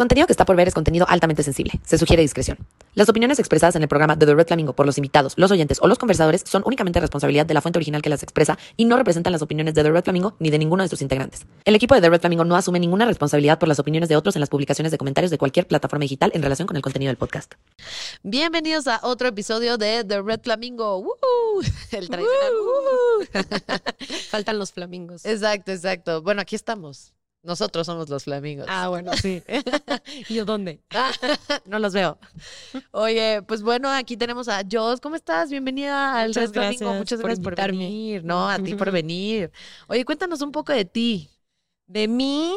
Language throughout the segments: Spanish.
contenido que está por ver es contenido altamente sensible. Se sugiere discreción. Las opiniones expresadas en el programa de The Red Flamingo por los invitados, los oyentes o los conversadores son únicamente responsabilidad de la fuente original que las expresa y no representan las opiniones de The Red Flamingo ni de ninguno de sus integrantes. El equipo de The Red Flamingo no asume ninguna responsabilidad por las opiniones de otros en las publicaciones de comentarios de cualquier plataforma digital en relación con el contenido del podcast. Bienvenidos a otro episodio de The Red Flamingo. El tradicional. Faltan los flamingos. Exacto, exacto. Bueno, aquí estamos. Nosotros somos los flamingos. Ah, bueno, sí. ¿Y yo dónde? no los veo. Oye, pues bueno, aquí tenemos a Jos. ¿Cómo estás? Bienvenida al Muchas Red Flamingo. Muchas por gracias por invitarme. venir. No, a ti por venir. Oye, cuéntanos un poco de ti. De mí,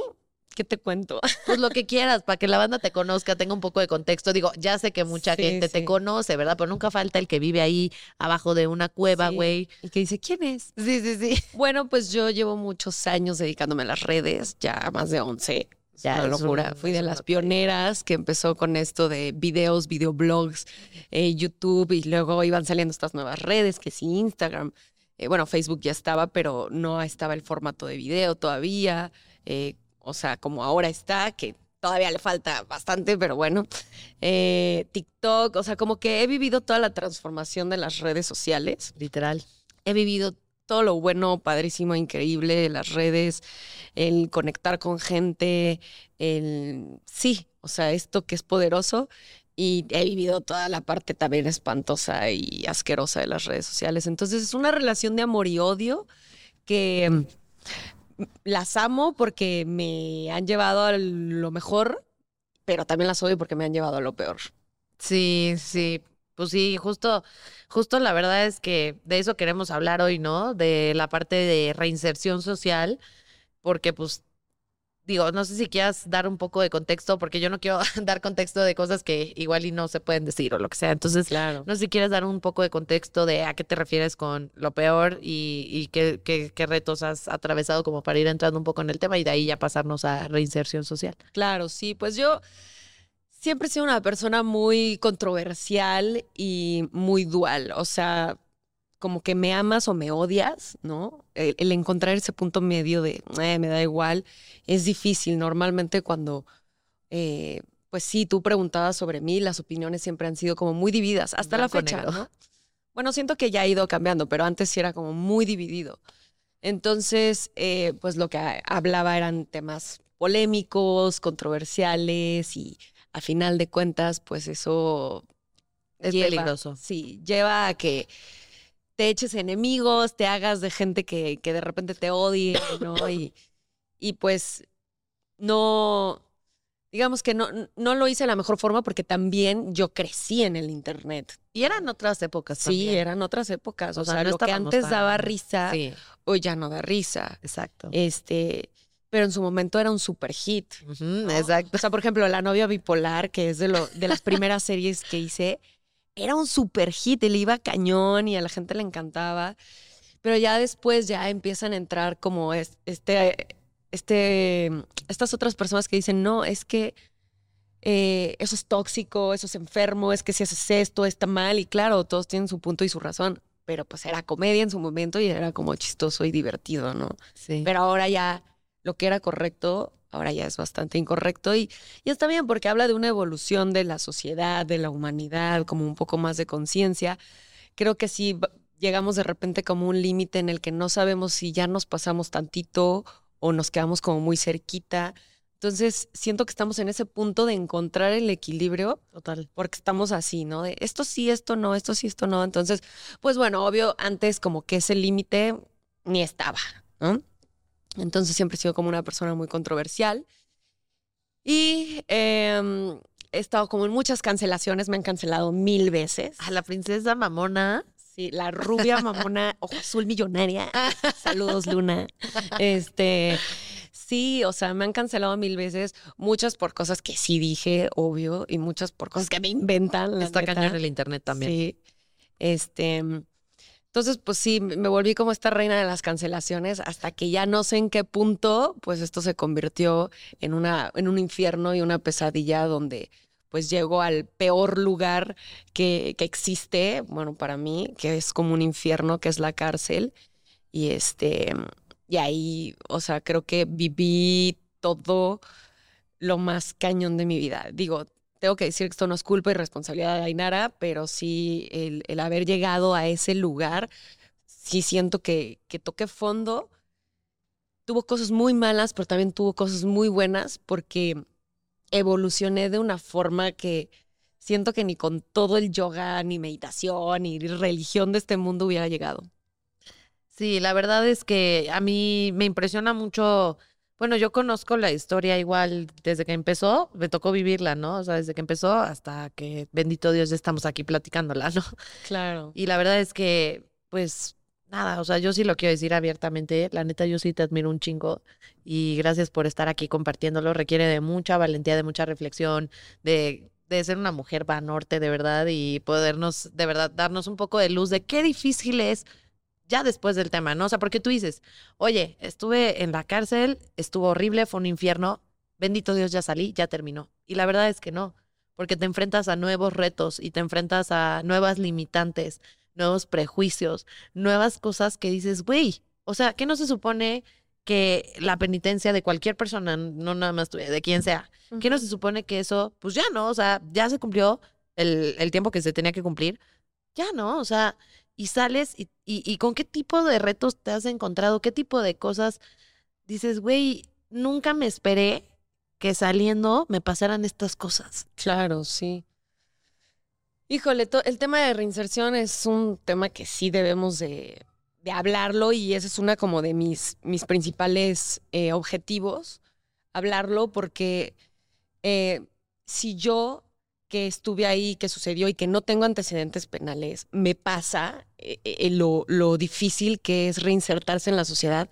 ¿qué te cuento? Pues lo que quieras, para que la banda te conozca, tenga un poco de contexto. Digo, ya sé que mucha Sí, gente te sí. conoce, ¿verdad? Pero nunca falta el que vive ahí abajo de una cueva, Sí. güey. Y que dice, ¿quién es? Sí, sí, sí. Bueno, pues yo llevo muchos años dedicándome a las redes, ya más de 11. Es Ya, una locura. un- Fui de las pioneras que empezó con esto de videos, videoblogs, eh, YouTube y luego iban saliendo estas nuevas redes, que sí, Instagram. Eh, bueno, Facebook ya estaba, pero no estaba el formato de video todavía. eh, o sea, como ahora está, que todavía le falta bastante, pero bueno. Eh, TikTok, o sea, como que he vivido toda la transformación de las redes sociales Literal. he vivido todo lo bueno, padrísimo, increíble de las redes, el conectar con gente, el sí, o sea, esto que es poderoso. Y he vivido toda la parte también espantosa y asquerosa de las redes sociales. Entonces es una relación de amor y odio que las amo porque me han llevado a lo mejor, pero también las odio porque me han llevado a lo peor. Sí, sí. Pues sí, justo, justo la verdad es que de eso queremos hablar hoy, ¿no? De la parte de reinserción social, porque pues, digo, no sé si quieras dar un poco de contexto, porque yo no quiero dar contexto de cosas que igual y no se pueden decir o lo que sea. Entonces, Claro. no sé si quieres dar un poco de contexto de a qué te refieres con lo peor y, y qué, qué, qué retos has atravesado como para ir entrando un poco en el tema y de ahí ya pasarnos a reinserción social. Claro, sí, pues yo siempre he sido una persona muy controversial y muy dual, o sea, como que me amas o me odias, ¿no? El, el encontrar ese punto medio de "Eh, me da igual es difícil. Normalmente cuando, eh, pues sí, tú preguntabas sobre mí, las opiniones siempre han sido como muy divididas, hasta la fecha, negro. ¿no? Bueno, siento que ya ha ido cambiando, pero antes sí era como muy dividido. Entonces, eh, pues lo que hablaba eran temas polémicos, controversiales y a final de cuentas, pues eso Es lleva- peligroso. Sí, lleva a que te eches enemigos, te hagas de gente que, que de repente te odie, ¿no? Y, y pues no, digamos que no, no lo hice de la mejor forma porque también yo crecí en el Internet. Y eran otras épocas Sí, también. eran otras épocas. O, O sea, sea, no lo que antes daba tan- risa, Sí, hoy ya no da risa. exacto. Este, pero en su momento era un super hit. Exacto. O sea, por ejemplo, La novia bipolar, que es de, lo, de las primeras series que hice, era un super hit, él iba cañón y a la gente le encantaba. Pero ya después ya empiezan a entrar como es- este, este, estas otras personas que dicen, no, es que eh, eso es tóxico, eso es enfermo, es que si haces esto está mal. Y claro, todos tienen su punto y su razón. Pero pues era comedia en su momento y era como chistoso y divertido, ¿no? Sí. Pero ahora ya lo que era correcto, ahora ya es bastante incorrecto y, y está bien porque habla de una evolución de la sociedad, de la humanidad, como un poco más de conciencia. Creo que sí llegamos de repente como un límite en el que no sabemos si ya nos pasamos tantito o nos quedamos como muy cerquita. Entonces, siento que estamos en ese punto de encontrar el equilibrio Total. porque estamos así, ¿no? De esto sí, esto no, esto sí, esto no. Entonces, pues bueno, obvio, antes como que ese límite ni estaba, ¿no? Entonces siempre he sido como una persona muy controversial. Y em, he estado como en muchas cancelaciones, me han cancelado mil veces. A la princesa mamona. Sí, la rubia mamona, ojo azul millonaria. Saludos, Luna. Este, sí, o sea, me han cancelado mil veces, muchas por cosas que sí dije, obvio, y muchas por cosas que me inventan. Está cañón el internet también. Sí. Este, entonces, pues sí, me volví como esta reina de las cancelaciones hasta que ya no sé en qué punto, pues esto se convirtió en una, en un infierno y una pesadilla donde pues llego al peor lugar que, que existe, bueno, para mí, que es como un infierno, que es la cárcel. Y este, y ahí, o sea, creo que viví todo lo más cañón de mi vida. Digo, tengo que decir que esto no es culpa y responsabilidad de Ainara, pero sí el, el haber llegado a ese lugar, sí siento que, que toqué fondo. Tuvo cosas muy malas, pero también tuvo cosas muy buenas porque evolucioné de una forma que siento que ni con todo el yoga, ni meditación, ni religión de este mundo hubiera llegado. Sí, la verdad es que a mí me impresiona mucho. Bueno, yo conozco la historia igual desde que empezó, me tocó vivirla, ¿no? O sea, desde que empezó hasta que, bendito Dios, ya estamos aquí platicándola, ¿no? Claro. Y la verdad es que, pues, nada, o sea, yo sí lo quiero decir abiertamente. La neta, yo sí te admiro un chingo y gracias por estar aquí compartiéndolo. Requiere de mucha valentía, de mucha reflexión, de, de ser una mujer va norte de verdad y podernos, de verdad, darnos un poco de luz de qué difícil es ya después del tema, ¿no? O sea, porque tú dices, oye, estuve en la cárcel, estuvo horrible, fue un infierno, bendito Dios, ya salí, ya terminó. Y la verdad es que no, porque te enfrentas a nuevos retos y te enfrentas a nuevas limitantes, nuevos prejuicios, nuevas cosas que dices, güey, o sea, ¿qué no se supone que la penitencia de cualquier persona, no nada más de quien sea, ¿qué no se supone que eso, pues ya no, o sea, ya se cumplió el, el tiempo que se tenía que cumplir, ya no, o sea, y sales y, y, con qué tipo de retos te has encontrado, qué tipo de cosas dices, güey, nunca me esperé que saliendo me pasaran estas cosas. Claro, sí. Híjole, el tema de reinserción es un tema que sí debemos de, de hablarlo y ese es una como de mis, mis principales eh, objetivos, hablarlo porque eh, si yo que estuve ahí, que sucedió y que no tengo antecedentes penales, me pasa eh, eh, lo, lo, difícil que es reinsertarse en la sociedad.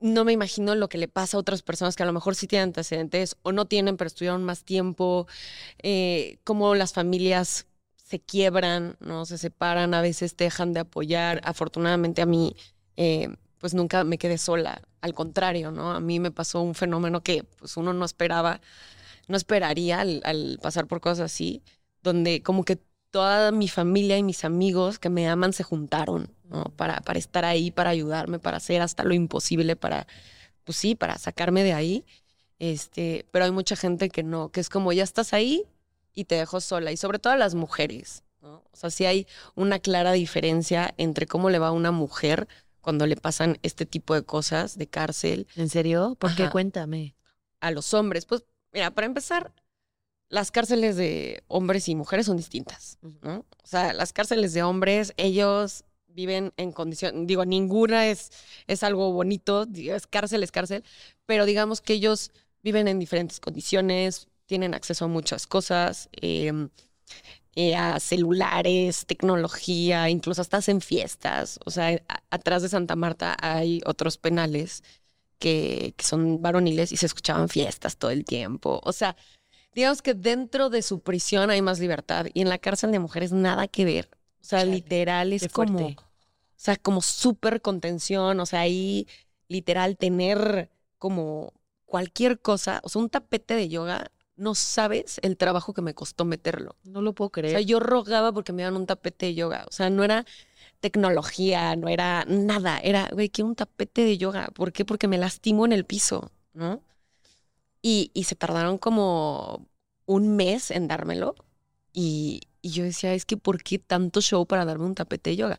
No me imagino lo que le pasa a otras personas que a lo mejor sí tienen antecedentes o no tienen, pero estuvieron más tiempo, eh, cómo las familias se quiebran, no se separan, a veces dejan de apoyar. Afortunadamente a mí, eh, pues nunca me quedé sola. Al contrario, ¿no? A mí me pasó un fenómeno que pues uno no esperaba no esperaría al, al, pasar por cosas así, donde como que toda mi familia y mis amigos que me aman se juntaron, ¿no? Para, para estar ahí, para ayudarme, para hacer hasta lo imposible, para, pues sí, para sacarme de ahí. Este, pero hay mucha gente que no, que es como ya estás ahí y te dejo sola, y sobre todo a las mujeres, ¿no? O sea, sí hay una clara diferencia entre cómo le va a una mujer cuando le pasan este tipo de cosas de cárcel. ¿En serio? ¿Por Ajá. qué? Cuéntame. A los hombres, pues Mira, para empezar, las cárceles de hombres y mujeres son distintas, ¿no? O sea, las cárceles de hombres, ellos viven en condición, digo, ninguna es, es algo bonito, es cárcel, es cárcel, pero digamos que ellos viven en diferentes condiciones, tienen acceso a muchas cosas, eh, eh, a celulares, tecnología, incluso hasta hacen fiestas. O sea, a, atrás de Santa Marta hay otros penales que, que, son varoniles y se escuchaban fiestas todo el tiempo. O sea, digamos que dentro de su prisión hay más libertad y en la cárcel de mujeres nada que ver. O sea, Chale, literal es como, o sea, como súper contención. O sea, ahí literal tener como cualquier cosa, o sea, un tapete de yoga, no sabes el trabajo que me costó meterlo. No lo puedo creer. O sea, yo rogaba porque me dieran un tapete de yoga. O sea, no era tecnología, no era nada. Era, güey, quiero un tapete de yoga. ¿Por qué? Porque me lastimo en el piso, ¿no? Y, y se tardaron como un mes en dármelo. Y, y, yo decía, es que ¿por qué tanto show para darme un tapete de yoga?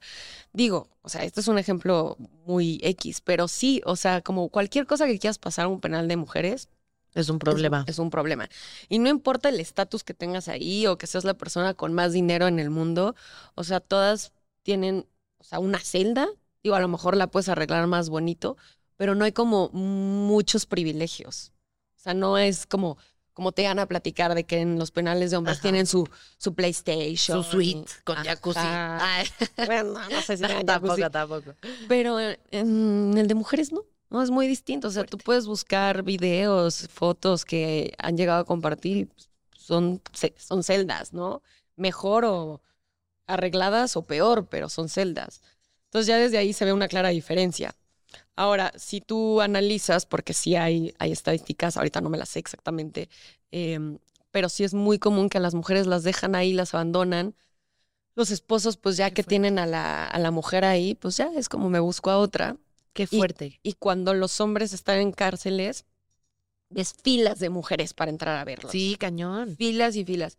Digo, o sea, esto es un ejemplo muy X, pero sí, o sea, como cualquier cosa que quieras pasar a un penal de mujeres, es un problema. Es, es un problema. Y no importa el estatus que tengas ahí o que seas la persona con más dinero en el mundo, o sea, todas tienen, o sea, una celda, digo, a lo mejor la puedes arreglar más bonito, pero no hay como muchos privilegios. O sea, no es como, como te van a platicar de que en los penales de hombres Ajá. tienen su, su PlayStation. Su suite con jacuzzi. Ay. bueno, no sé si no, tampoco, tampoco. Pero en el de mujeres no. No, es muy distinto. O sea, Fuerte. tú puedes buscar videos, fotos que han llegado a compartir. Son, son celdas, ¿no? Mejor o arregladas o peor, pero son celdas. Entonces ya desde ahí se ve una clara diferencia. Ahora, si tú analizas, porque sí hay, hay estadísticas, ahorita no me las sé exactamente, eh, pero sí es muy común que a las mujeres las dejan ahí, las abandonan. Los esposos, pues ya Qué que fuerte. tienen a la, a la mujer ahí, pues ya es como me busco a otra. Qué fuerte. Y, y, cuando los hombres están en cárceles, ves filas de mujeres para entrar a verlos. Sí, cañón. Filas y filas.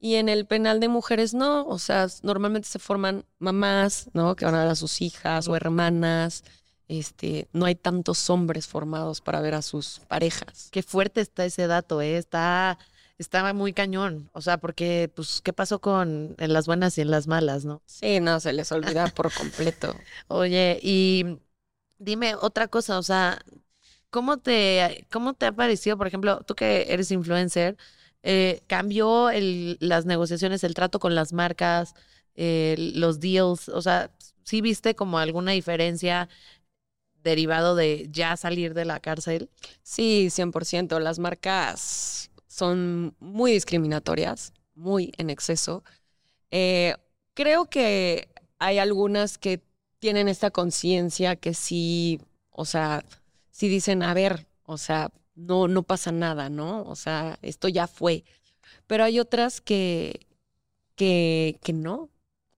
Y en el penal de mujeres no, o sea, normalmente se forman mamás, ¿no? Que van a ver a sus hijas o hermanas. Este, no hay tantos hombres formados para ver a sus parejas. Qué fuerte está ese dato, ¿eh? Está, estaba muy cañón. O sea, porque, pues, ¿qué pasó con en las buenas y en las malas, no? Sí, no, se les olvida por completo. Oye, y dime otra cosa, o sea, ¿cómo te, cómo te ha parecido, por ejemplo, tú que eres influencer, eh, cambió las negociaciones, el trato con las marcas, eh, los deals, o sea, ¿sí viste como alguna diferencia derivado de ya salir de la cárcel? Sí, 100%. Las marcas son muy discriminatorias, muy en exceso. Eh, creo que hay algunas que tienen esta conciencia que sí, o sea, sí dicen, a ver, o sea, no, no pasa nada, ¿no? O sea, esto ya fue. Pero hay otras que, que, que no.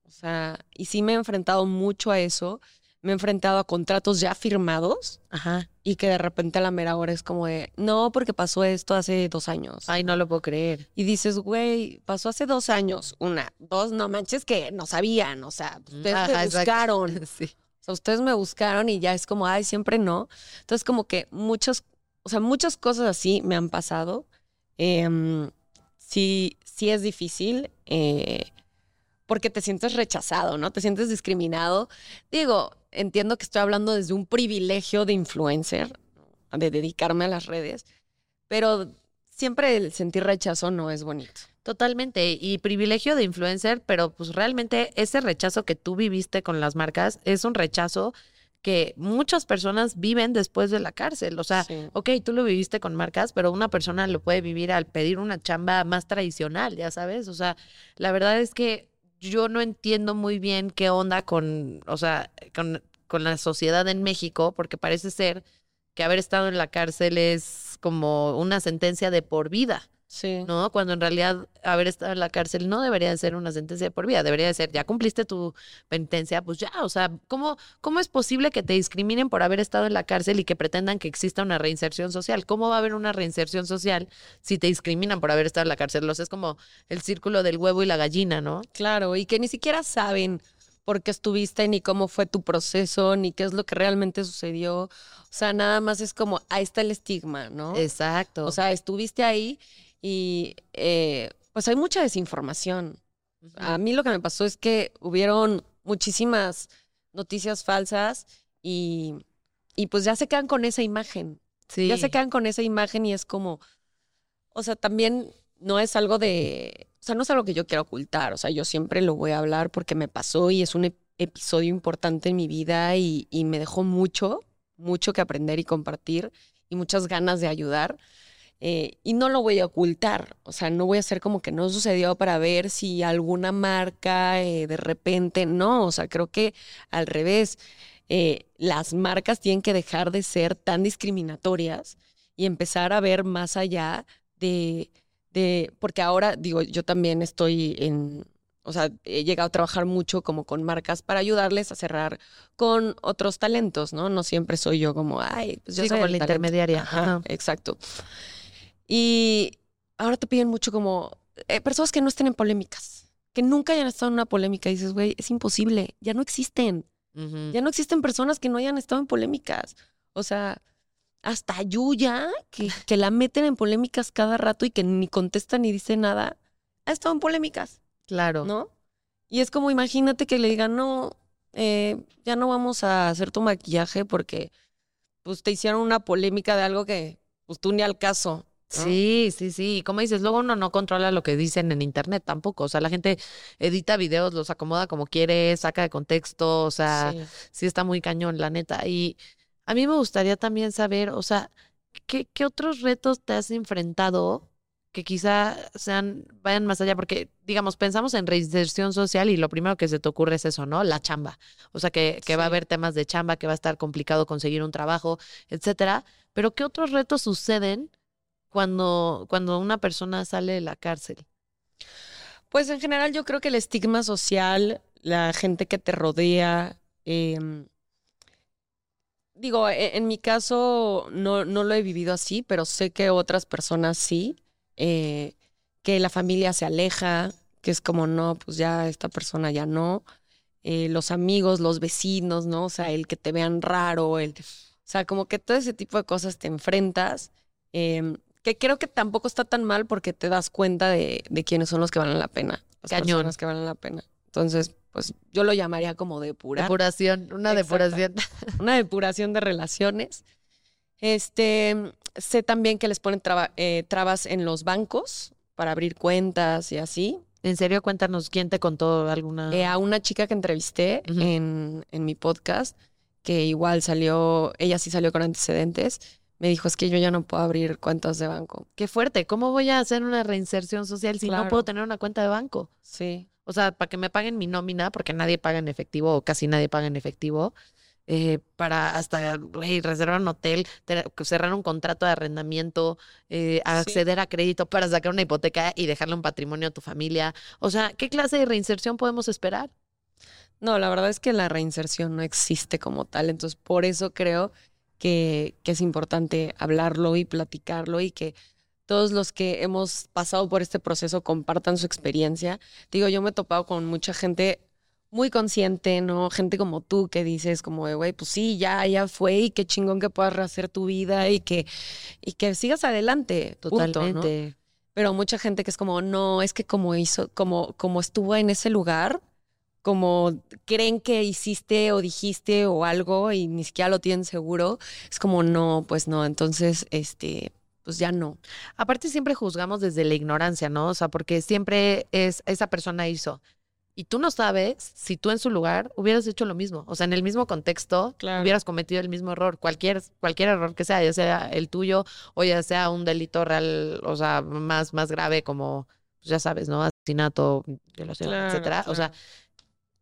O sea, y sí me he enfrentado mucho a eso. Me he enfrentado a contratos ya firmados Ajá. y que de repente a la mera hora es como de, no, porque pasó esto hace dos años. Ay, no lo puedo creer. Y dices, güey, pasó hace dos años. Una, dos, no manches que no sabían. O sea, ustedes Ajá, me buscaron. Sí. O sea, ustedes me buscaron y ya es como, ay, siempre no. Entonces, como que muchas, o sea, muchas cosas así me han pasado. Em, sí, sí es difícil eh, porque te sientes rechazado, ¿no? Te sientes discriminado. Digo, entiendo que estoy hablando desde un privilegio de influencer, de dedicarme a las redes, pero siempre el sentir rechazo no es bonito. Totalmente, y privilegio de influencer, pero pues realmente ese rechazo que tú viviste con las marcas es un rechazo que muchas personas viven después de la cárcel. O sea, Sí. ok, tú lo viviste con marcas, pero una persona lo puede vivir al pedir una chamba más tradicional, ya sabes. O sea, la verdad es que yo no entiendo muy bien qué onda con, o sea, con, con la sociedad en México, porque parece ser que haber estado en la cárcel es como una sentencia de por vida. Sí. ¿no? Cuando en realidad haber estado en la cárcel no debería de ser una sentencia de por vida, debería de ser, ya cumpliste tu penitencia, pues ya, o sea, ¿cómo, ¿cómo es posible que te discriminen por haber estado en la cárcel y que pretendan que exista una reinserción social? ¿Cómo va a haber una reinserción social si te discriminan por haber estado en la cárcel? O sea, es como el círculo del huevo y la gallina, ¿no? Claro, y que ni siquiera saben por qué estuviste, ni cómo fue tu proceso, ni qué es lo que realmente sucedió. O sea, nada más es como, ahí está el estigma, ¿no? Exacto. O sea, estuviste ahí y eh, pues hay mucha desinformación. A mí lo que me pasó es que hubieron muchísimas noticias falsas y, y pues ya se quedan con esa imagen. sí. Ya se quedan con esa imagen y es como, o sea, también no es algo de, o sea, no es algo que yo quiera ocultar, o sea, yo siempre lo voy a hablar porque me pasó y es un ep- episodio importante en mi vida y, y me dejó mucho, mucho que aprender y compartir y muchas ganas de ayudar. Eh, y no lo voy a ocultar, o sea, no voy a hacer como que no sucedió para ver si alguna marca eh, de repente, no, o sea, creo que al revés, eh, las marcas tienen que dejar de ser tan discriminatorias y empezar a ver más allá de, de, porque ahora digo, yo también estoy en, o sea, he llegado a trabajar mucho como con marcas para ayudarles a cerrar con otros talentos, ¿no? No siempre soy yo como, ay, pues yo Sí, soy como la talento". intermediaria, Ajá, ajá. exacto. Y ahora te piden mucho como eh, personas que no estén en polémicas, que nunca hayan estado en una polémica. Y dices, güey, es imposible, ya no existen. Ya no existen personas que no hayan estado en polémicas. O sea, hasta Yuya, que, que la meten en polémicas cada rato y que ni contesta ni dice nada, ha estado en polémicas, Claro. ¿no? Y es como, imagínate que le digan, no, eh, ya no vamos a hacer tu maquillaje porque pues te hicieron una polémica de algo que pues tú ni al caso. ¿No? Sí, sí, sí. Y como dices, luego uno no controla lo que dicen en internet tampoco. O sea, la gente edita videos, los acomoda como quiere, saca de contexto. O sea, Sí. sí está muy cañón, la neta. Y a mí me gustaría también saber, o sea, ¿qué, qué otros retos te has enfrentado que quizá sean, vayan más allá? Porque, digamos, pensamos en reinserción social y lo primero que se te ocurre es eso, ¿no? La chamba. O sea, que, que va a haber temas de chamba, que va a estar complicado conseguir un trabajo, etcétera. Pero ¿qué otros retos suceden cuando, cuando una persona sale de la cárcel? Pues en general yo creo que el estigma social, la gente que te rodea, em, digo, e- en mi caso no, no lo he vivido así, pero sé que otras personas sí, eh, que la familia se aleja, que es como, no, pues ya esta persona ya no, eh, los amigos, los vecinos, ¿no? O sea, el que te vean raro, el, o sea, como que todo ese tipo de cosas te enfrentas, em, que creo que tampoco está tan mal porque te das cuenta de, de quiénes son los que valen la pena, las Cañón. personas que valen la pena. Entonces, pues yo lo llamaría como depurar Depuración, una Exacto. depuración. una depuración de relaciones. Este, sé también que les ponen traba- eh, trabas en los bancos para abrir cuentas y así. En serio, cuéntanos quién te contó alguna. Eh, a una chica que entrevisté en, en mi podcast, que igual salió, ella sí salió con antecedentes, me dijo, es que yo ya no puedo abrir cuentas de banco. Qué fuerte. ¿Cómo voy a hacer una reinserción social si no puedo tener una cuenta de banco? Sí, O sea, para que me paguen mi nómina, porque nadie paga en efectivo o casi nadie paga en efectivo, eh, para hasta güey, reservar un hotel, cerrar un contrato de arrendamiento, eh, acceder a crédito para sacar una hipoteca y dejarle un patrimonio a tu familia. O sea, ¿qué clase de reinserción podemos esperar? No, la verdad es que la reinserción no existe como tal, entonces por eso creo que, que es importante hablarlo y platicarlo y que todos los que hemos pasado por este proceso compartan su experiencia. Digo, yo me he topado con mucha gente muy consciente, ¿no? Gente como tú que dices como, güey, pues sí, ya, ya fue y qué chingón que puedas rehacer tu vida y que, y que sigas adelante. punto, ¿no? Totalmente. pero mucha gente que es como, no, es que como hizo, como, como estuvo en ese lugar, como creen que hiciste o dijiste o algo y ni siquiera lo tienen seguro, es como, no, pues no, entonces, este, pues ya no. Aparte siempre juzgamos desde la ignorancia, ¿no? O sea, porque siempre es esa persona hizo. Y tú no sabes si tú en su lugar hubieras hecho lo mismo. O sea, en el mismo contexto, Claro. hubieras cometido el mismo error. Cualquier, cualquier error que sea, ya sea el tuyo o ya sea un delito real, o sea, más, más grave como, pues ya sabes, ¿no? Asesinato, violación, etcétera. O sea,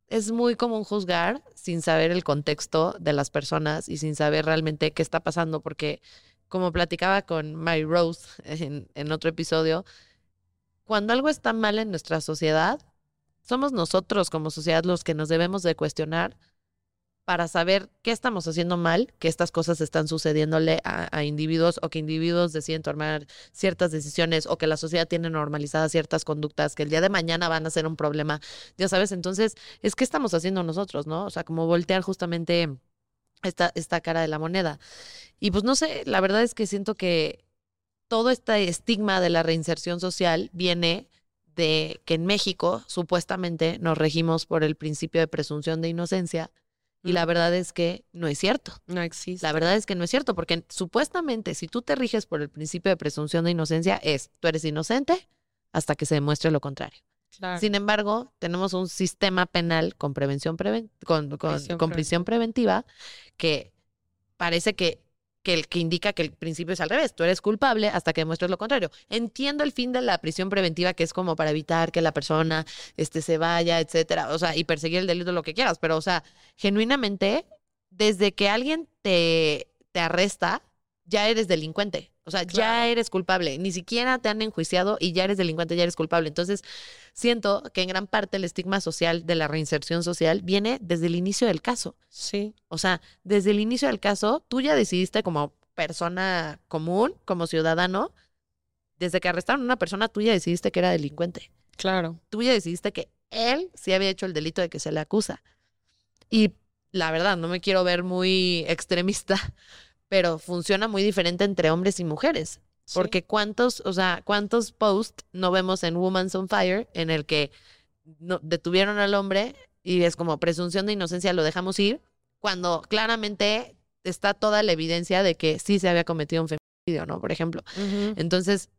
es muy común juzgar sin saber el contexto de las personas y sin saber realmente qué está pasando, porque como platicaba con Mary Rose en, en otro episodio, cuando algo está mal en nuestra sociedad, somos nosotros como sociedad los que nos debemos de cuestionar para saber qué estamos haciendo mal, que estas cosas están sucediéndole a, individuos o que individuos deciden tomar ciertas decisiones o que la sociedad tiene normalizadas ciertas conductas que el día de mañana van a ser un problema, ya sabes, entonces es qué estamos haciendo nosotros, ¿no? O sea, como voltear justamente esta, esta cara de la moneda. Y pues no sé, la verdad es que siento que todo este estigma de la reinserción social viene de que en México supuestamente nos regimos por el principio de presunción de inocencia y la verdad es que no es cierto. No existe. La verdad es que no es cierto, porque supuestamente si tú te riges por el principio de presunción de inocencia es, tú eres inocente hasta que se demuestre lo contrario. Claro. Sin embargo, tenemos un sistema penal con prevención preven- con, con- Prisión con prisión preventiva que parece que, que, el, que indica que el principio es al revés. Tú eres culpable hasta que demuestres lo contrario. Entiendo el fin de la prisión preventiva, que es como para evitar que la persona este, se vaya, etcétera. O sea, y perseguir el delito, lo que quieras. Pero, o sea, genuinamente, desde que alguien te, te arresta, ya eres delincuente. O sea, ya eres culpable. Ni siquiera te han enjuiciado y ya eres delincuente, ya eres culpable. Entonces, siento que en gran parte el estigma social de la reinserción social viene desde el inicio del caso. Sí, O sea, desde el inicio del caso, tú ya decidiste como persona común, como ciudadano, desde que arrestaron a una persona, tú ya decidiste que era delincuente. claro. Tú ya decidiste que él sí había hecho el delito de que se le acusa. Y la verdad, no me quiero ver muy extremista, pero funciona muy diferente entre hombres y mujeres. Sí. Porque cuántos, o sea, cuántos posts no vemos en Woman's on Fire en el que no, detuvieron al hombre y es como presunción de inocencia, lo dejamos ir, cuando claramente está toda la evidencia de que sí se había cometido un feminicidio, ¿no? Por ejemplo. Entonces,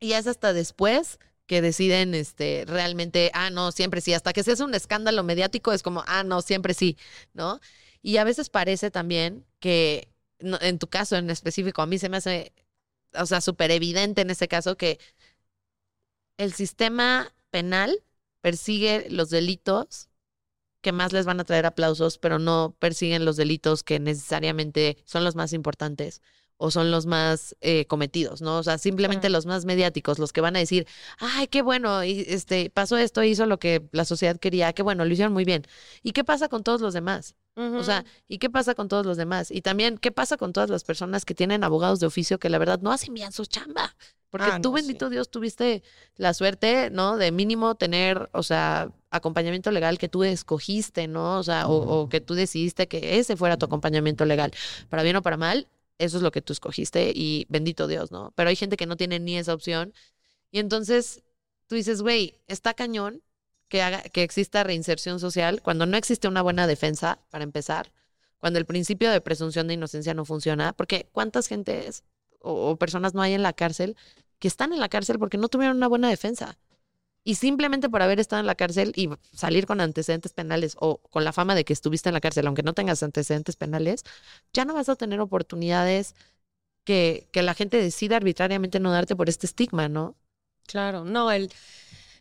y es hasta después que deciden este realmente, ah, no, siempre sí, hasta que se hace un escándalo mediático es como, ah, no, siempre sí, ¿no? Y a veces parece también que, no, en tu caso en específico, a mí se me hace, o sea, súper evidente en ese caso que el sistema penal persigue los delitos que más les van a traer aplausos, pero no persiguen los delitos que necesariamente son los más importantes o son los más eh, cometidos, ¿no? O sea, simplemente los más mediáticos, los que van a decir, ay, qué bueno, y, este, pasó esto, hizo lo que la sociedad quería, qué bueno, lo hicieron muy bien. ¿Y qué pasa con todos los demás? O sea, ¿y qué pasa con todos los demás? Y también, ¿qué pasa con todas las personas que tienen abogados de oficio que la verdad no hacen bien su chamba? Porque Ah, tú, no, sí. bendito Dios, tuviste la suerte, ¿no? De mínimo tener, o sea, acompañamiento legal que tú escogiste, ¿no? O sea, o, o que tú decidiste que ese fuera tu acompañamiento legal. Para bien o para mal, eso es lo que tú escogiste y bendito Dios, ¿no? Pero hay gente que no tiene ni esa opción. Y entonces tú dices, güey, está cañón que, haga, que exista reinserción social cuando no existe una buena defensa, para empezar, cuando el principio de presunción de inocencia no funciona, porque ¿cuántas gentes o, o personas no hay en la cárcel que están en la cárcel porque no tuvieron una buena defensa? Y simplemente por haber estado en la cárcel y salir con antecedentes penales o con la fama de que estuviste en la cárcel, aunque no tengas antecedentes penales, ya no vas a tener oportunidades que, que la gente decida arbitrariamente no darte por este estigma, ¿no? Claro, no, el,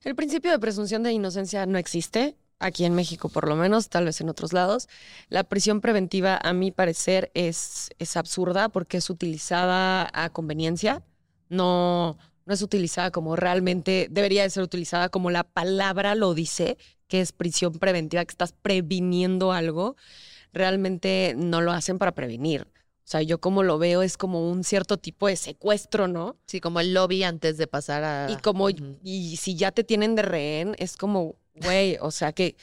el principio de presunción de inocencia no existe, aquí en México por lo menos, tal vez en otros lados. La prisión preventiva, a mi parecer, es, es absurda porque es utilizada a conveniencia, no, no es utilizada como realmente debería de ser utilizada como la palabra lo dice, que es prisión preventiva, que estás previniendo algo. Realmente no lo hacen para prevenir. O sea, yo como lo veo es como un cierto tipo de secuestro, ¿no? Sí, como el lobby antes de pasar a... Y como, y si ya te tienen de rehén, es como, güey, o sea que,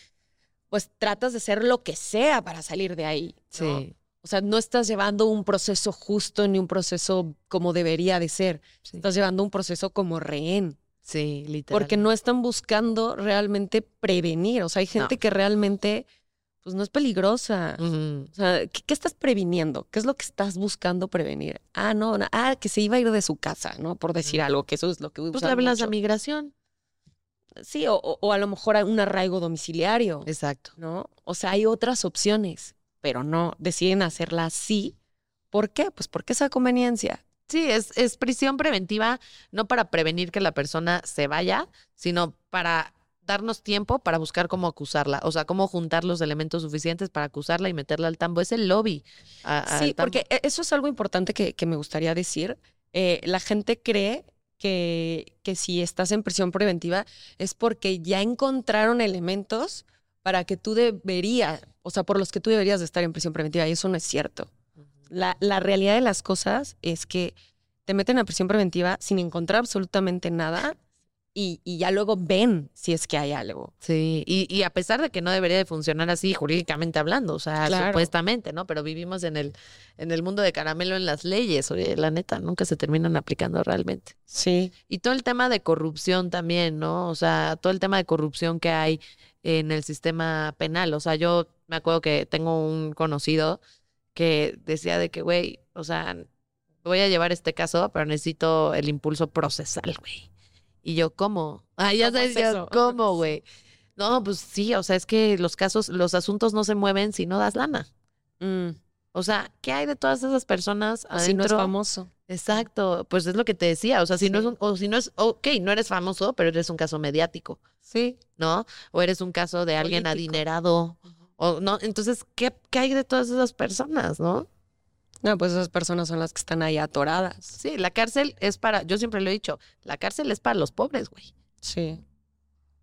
pues tratas de hacer lo que sea para salir de ahí. ¿no? Sí, O sea, no estás llevando un proceso justo ni un proceso como debería de ser. sí, Estás llevando un proceso como rehén. sí, literal. Porque no están buscando realmente prevenir. O sea, hay gente No. que realmente, pues no es peligrosa. O sea, ¿qué, qué estás previniendo? ¿Qué es lo que estás buscando prevenir? Ah, no, no, ah, que se iba a ir de su casa, ¿no? Por decir algo, que eso es lo que Pues le hablas mucho. a migración. Sí, o, o- o a lo mejor a un arraigo domiciliario, Exacto. ¿no? O sea, hay otras opciones, pero no, deciden hacerla así. ¿Por qué? Pues porque esa conveniencia. Sí, es, es prisión preventiva, no para prevenir que la persona se vaya, sino para darnos tiempo para buscar cómo acusarla, o sea, cómo juntar los elementos suficientes para acusarla y meterla al tambo. Es el lobby. a- Sí, porque e- eso es algo importante que, que me gustaría decir. Eh, la gente cree que, que si estás en prisión preventiva es porque ya encontraron elementos para que tú deberías, o sea, por los que tú deberías de estar en prisión preventiva, y eso no es cierto. La, la realidad de las cosas es que te meten a prisión preventiva sin encontrar absolutamente nada y, y ya luego ven si es que hay algo. Sí, y, y a pesar de que no debería de funcionar así jurídicamente hablando, o sea, Claro. supuestamente, ¿no? Pero vivimos en el, en el mundo de caramelo en las leyes, oye, la neta, nunca se terminan aplicando realmente. Sí. Y todo el tema de corrupción también, ¿no? O sea, todo el tema de corrupción que hay en el sistema penal. O sea, yo me acuerdo que tengo un conocido que decía de que, güey, o sea, voy a llevar este caso, pero necesito el impulso procesal, güey. Y yo, ¿cómo? Ah, ya ¿Cómo sabes, es yo? ¿cómo, güey? No, pues sí, o sea, es que los casos, los asuntos no se mueven si no das lana. Mm. O sea, ¿qué hay de todas esas personas si no es famoso. Exacto, pues es lo que te decía, o sea, si no es un, o si no es, ok, no eres famoso, pero eres un caso mediático, Sí. ¿no? O eres un caso de alguien Político. adinerado, o no, entonces, ¿qué, qué hay de todas esas personas, no? No, pues esas personas son las que están ahí atoradas. Sí, la cárcel es para, yo siempre lo he dicho, la cárcel es para los pobres, güey, Sí.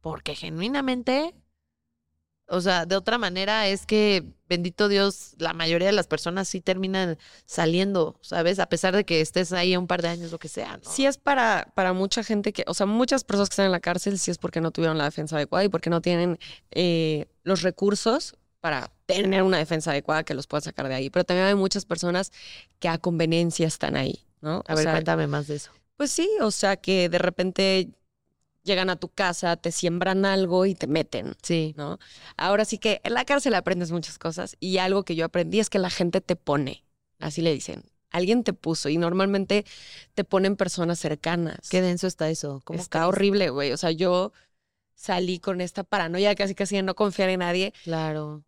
porque genuinamente, o sea, de otra manera es que, bendito Dios, la mayoría de las personas sí terminan saliendo, ¿sabes? A pesar de que estés ahí un par de años, lo que sea, ¿no? Sí es para, para mucha gente que, o sea, muchas personas que están en la cárcel sí es porque no tuvieron la defensa adecuada y porque no tienen eh, los recursos para tener una defensa adecuada que los pueda sacar de ahí. Pero también hay muchas personas que a conveniencia están ahí, ¿no? A O ver, sea, cuéntame más de eso. Pues sí, o sea, que de repente llegan a tu casa, te siembran algo y te meten. Sí. ¿no? Ahora sí que en la cárcel aprendes muchas cosas y algo que yo aprendí es que la gente te pone, así le dicen. Alguien te puso y normalmente te ponen personas cercanas. Qué denso está eso. ¿Cómo Está horrible, güey. O sea, yo salí con esta paranoia casi casi de no confiar en nadie. Claro.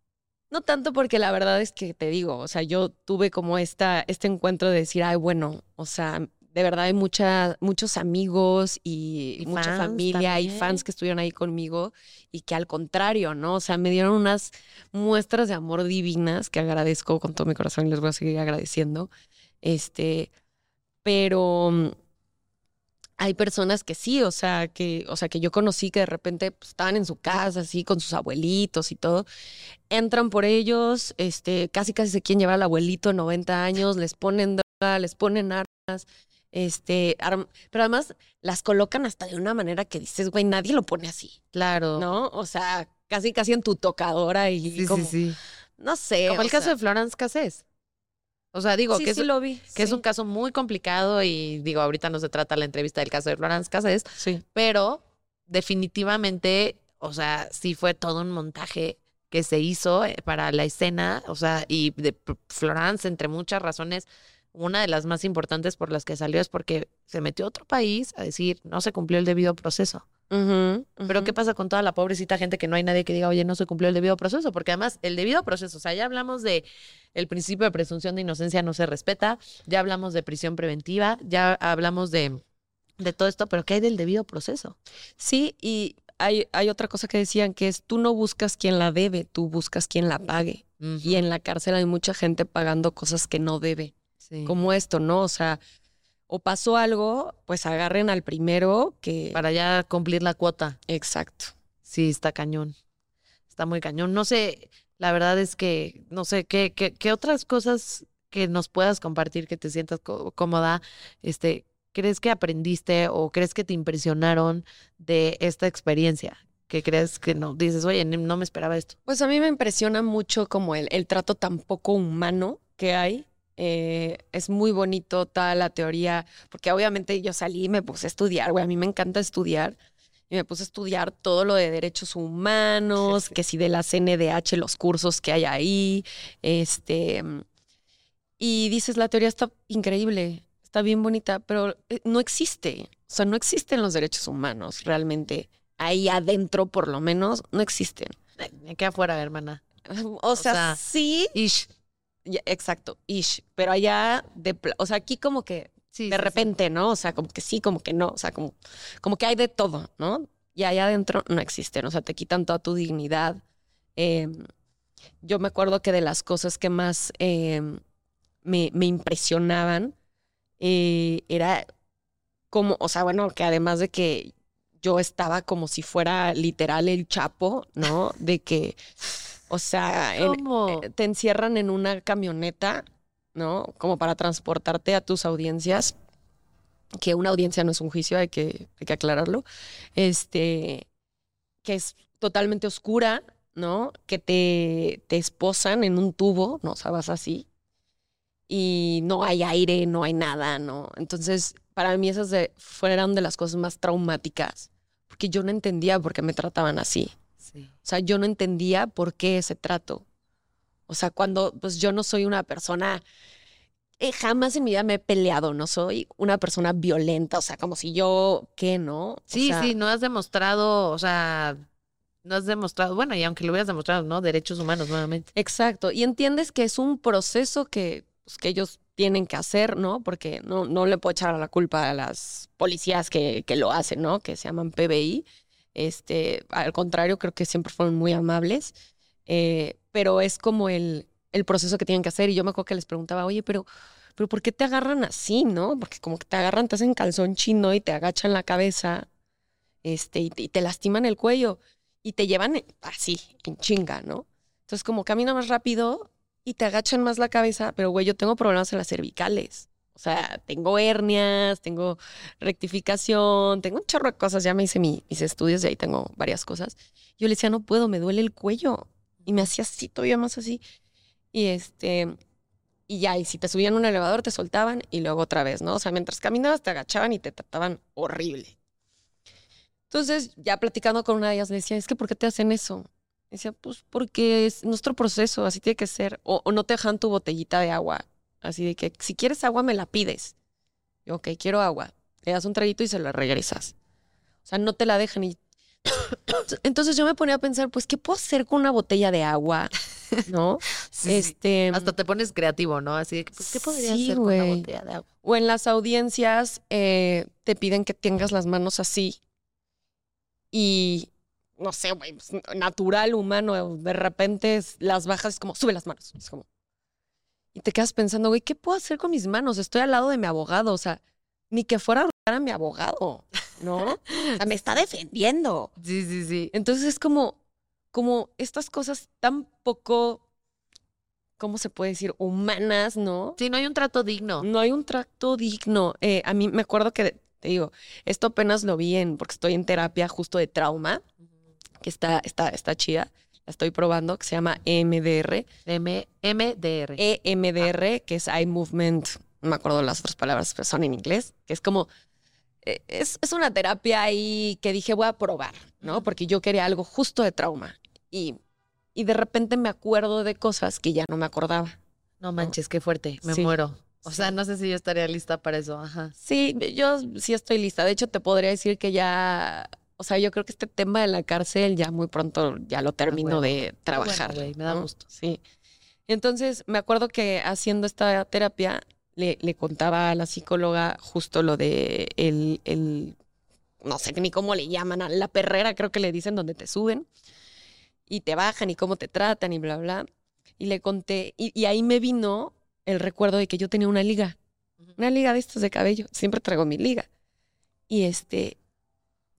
No tanto porque la verdad es que te digo, o sea, yo tuve como esta, este encuentro de decir, ay, bueno, o sea, de verdad hay mucha, muchos amigos y, Y mucha familia y también. fans que estuvieron ahí conmigo y que al contrario, ¿no? O sea, me dieron unas muestras de amor divinas que agradezco con todo mi corazón y les voy a seguir agradeciendo. Este, pero mm, hay personas que sí, o sea, que, o sea, que yo conocí que de repente pues, estaban en su casa, así, con sus abuelitos y todo. Entran por ellos, este, casi casi se quieren llevar al abuelito de 90 años, les ponen droga, les ponen armas, este, pero además las colocan hasta de una manera que dices, güey, nadie lo pone así, Claro. ¿no? O sea, casi casi en tu tocadora y Sí, como, sí, sí. no sé. Como el caso de Florence Cassés. O sea, digo sí, que, sí es, lo vi. que es un caso muy complicado y digo, ahorita no se trata la entrevista del caso de Florence Cassés, Sí. pero definitivamente, o sea, sí fue todo un montaje que se hizo eh, para la escena, o sea, y de Florence, entre muchas razones, una de las más importantes por las que salió es porque se metió a otro país a decir, no se cumplió el debido proceso. Pero. ¿qué pasa con toda la pobrecita gente que no hay nadie que diga, oye, no se cumplió el debido proceso? Porque además el debido proceso, o sea, ya hablamos de el principio de presunción de inocencia no se respeta, ya hablamos de prisión preventiva, ya hablamos de, de todo esto, pero ¿qué hay del debido proceso? Sí, y hay, hay otra cosa que decían que es tú no buscas quien la debe, tú buscas quien la pague. Y en la cárcel hay mucha gente pagando cosas que no debe, Sí. como esto, ¿no? O sea, o pasó algo, pues agarren al primero que... Para ya cumplir la cuota. Exacto. Sí, está cañón. Está muy cañón. No sé, la verdad es que, no sé, ¿qué, qué, qué otras cosas que nos puedas compartir que te sientas có- cómoda, este, crees que aprendiste o crees que te impresionaron de esta experiencia? Que crees que no, dices, oye, no me esperaba esto. Pues a mí me impresiona mucho como el, el trato tan poco humano que hay. Eh, es muy bonito toda la teoría, porque obviamente yo salí y me puse a estudiar, güey, a mí me encanta estudiar. Y me puse a estudiar todo lo de derechos humanos, que si de la CNDH, los cursos que hay ahí. Este. Y dices, la teoría está increíble, está bien bonita, pero eh, no existe. O sea, no existen los derechos humanos realmente. Ahí adentro, por lo menos, no existen. Me queda afuera, hermana. O sea, sea, sí, Ish. Exacto, ish, pero allá, de, o sea, aquí como que Sí, de sí, sí. repente, ¿no? O sea, como que sí, como que no, o sea, como, como que hay de todo, ¿no? Y allá adentro no existen, o sea, te quitan toda tu dignidad. Eh, yo me acuerdo que de las cosas que más eh, me, me impresionaban eh, era como, o sea, bueno, que además de que yo estaba como si fuera literal el chapo, ¿no? De que, o sea, eh, te encierran en una camioneta, ¿no? Como para transportarte a tus audiencias, que una audiencia no es un juicio, hay que, hay que aclararlo, este, que es totalmente oscura, ¿no? Que te, te esposan en un tubo, ¿no? O sea, vas así, y no hay aire, no hay nada, ¿no? Entonces, para mí esas de, fueron de las cosas más traumáticas, porque yo no entendía por qué me trataban así. Sí. O sea, yo no entendía por qué ese trato. O sea, cuando pues yo no soy una persona, eh, jamás en mi vida me he peleado, no soy una persona violenta, o sea, como si yo, ¿qué no? O Sí, sea, sí, no has demostrado, o sea, no has demostrado, bueno, y aunque lo hubieras demostrado, ¿no? Derechos humanos nuevamente. Exacto. Y entiendes que es un proceso que, pues, que ellos tienen que hacer, ¿no? Porque no, no le puedo echar la culpa a las policías que, que lo hacen, ¿no? Que se llaman PBI. Este, al contrario, creo que siempre fueron muy amables. Eh, pero es como el, el proceso que tienen que hacer. Y yo me acuerdo que les preguntaba, oye, pero, pero ¿por qué te agarran así, no? Porque como que te agarran, te hacen calzón chino y te agachan la cabeza, este, y te, y te lastiman el cuello y te llevan así, en chinga, ¿no? Entonces, como camina más rápido y te agachan más la cabeza, pero güey, yo tengo problemas en las cervicales. O sea, tengo hernias, tengo rectificación, tengo un chorro de cosas. Ya me hice mi- mis estudios y ahí tengo varias cosas. Yo le decía, no puedo, me duele el cuello. Y me hacía así, todavía más así. Y este, y ya, y si te subían un elevador, te soltaban y luego otra vez, ¿no? O sea, mientras caminabas, te agachaban y te trataban horrible. Entonces, ya platicando con una de ellas, le decía, es que ¿por qué te hacen eso? Decía, pues porque es nuestro proceso, así tiene que ser. O, o no te dejan tu botellita de agua. Así de que si quieres agua, me la pides. Yo, ok, quiero agua. Le das un traguito y se la regresas. O sea, no te la dejan. Y... Entonces yo me ponía a pensar, pues, ¿qué puedo hacer con una botella de agua? ¿No? Sí, sí. este, Hasta te pones creativo, ¿no? Así de que, pues, ¿qué podría Sí, hacer con una botella de agua? O en las audiencias eh, te piden que tengas las manos así. Y no sé, güey, pues, natural, humano, de repente las bajas es como, sube las manos. Es como. Y te quedas pensando, güey, ¿qué puedo hacer con mis manos? Estoy al lado de mi abogado, o sea, ni que fuera a rogar a mi abogado, ¿no? O sea, me está defendiendo. Sí, sí, sí. Entonces es como, como estas cosas tan poco, ¿cómo se puede decir? Humanas, ¿no? Sí, no hay un trato digno. No hay un trato digno. Eh, a mí me acuerdo que, te digo, esto apenas lo vi en, porque estoy en terapia justo de trauma, que está, está, está chida. La estoy probando, que se llama EMDR. M MDR. EMDR, que es Eye Movement, no me acuerdo las otras palabras, pero son en inglés, que es como, eh, es, es una terapia ahí que dije voy a probar, ¿no? Porque yo quería algo justo de trauma. Y, y de repente me acuerdo de cosas que ya no me acordaba. No manches, qué fuerte. Me Sí. muero. O sea, no sé si yo estaría lista para eso. Ajá. Sí, yo sí estoy lista. De hecho, te podría decir que ya, o sea, yo creo que este tema de la cárcel ya muy pronto ya lo termino bueno. de trabajar. güey, me da ¿no? gusto. Sí. Entonces, me acuerdo que haciendo esta terapia, le, le contaba a la psicóloga justo lo de el, el, no sé ni cómo le llaman, a la perrera creo que le dicen donde te suben y te bajan y cómo te tratan y bla, bla. Y le conté, y, y ahí me vino el recuerdo de que yo tenía una liga, una liga de estas de cabello, siempre traigo mi liga. Y este,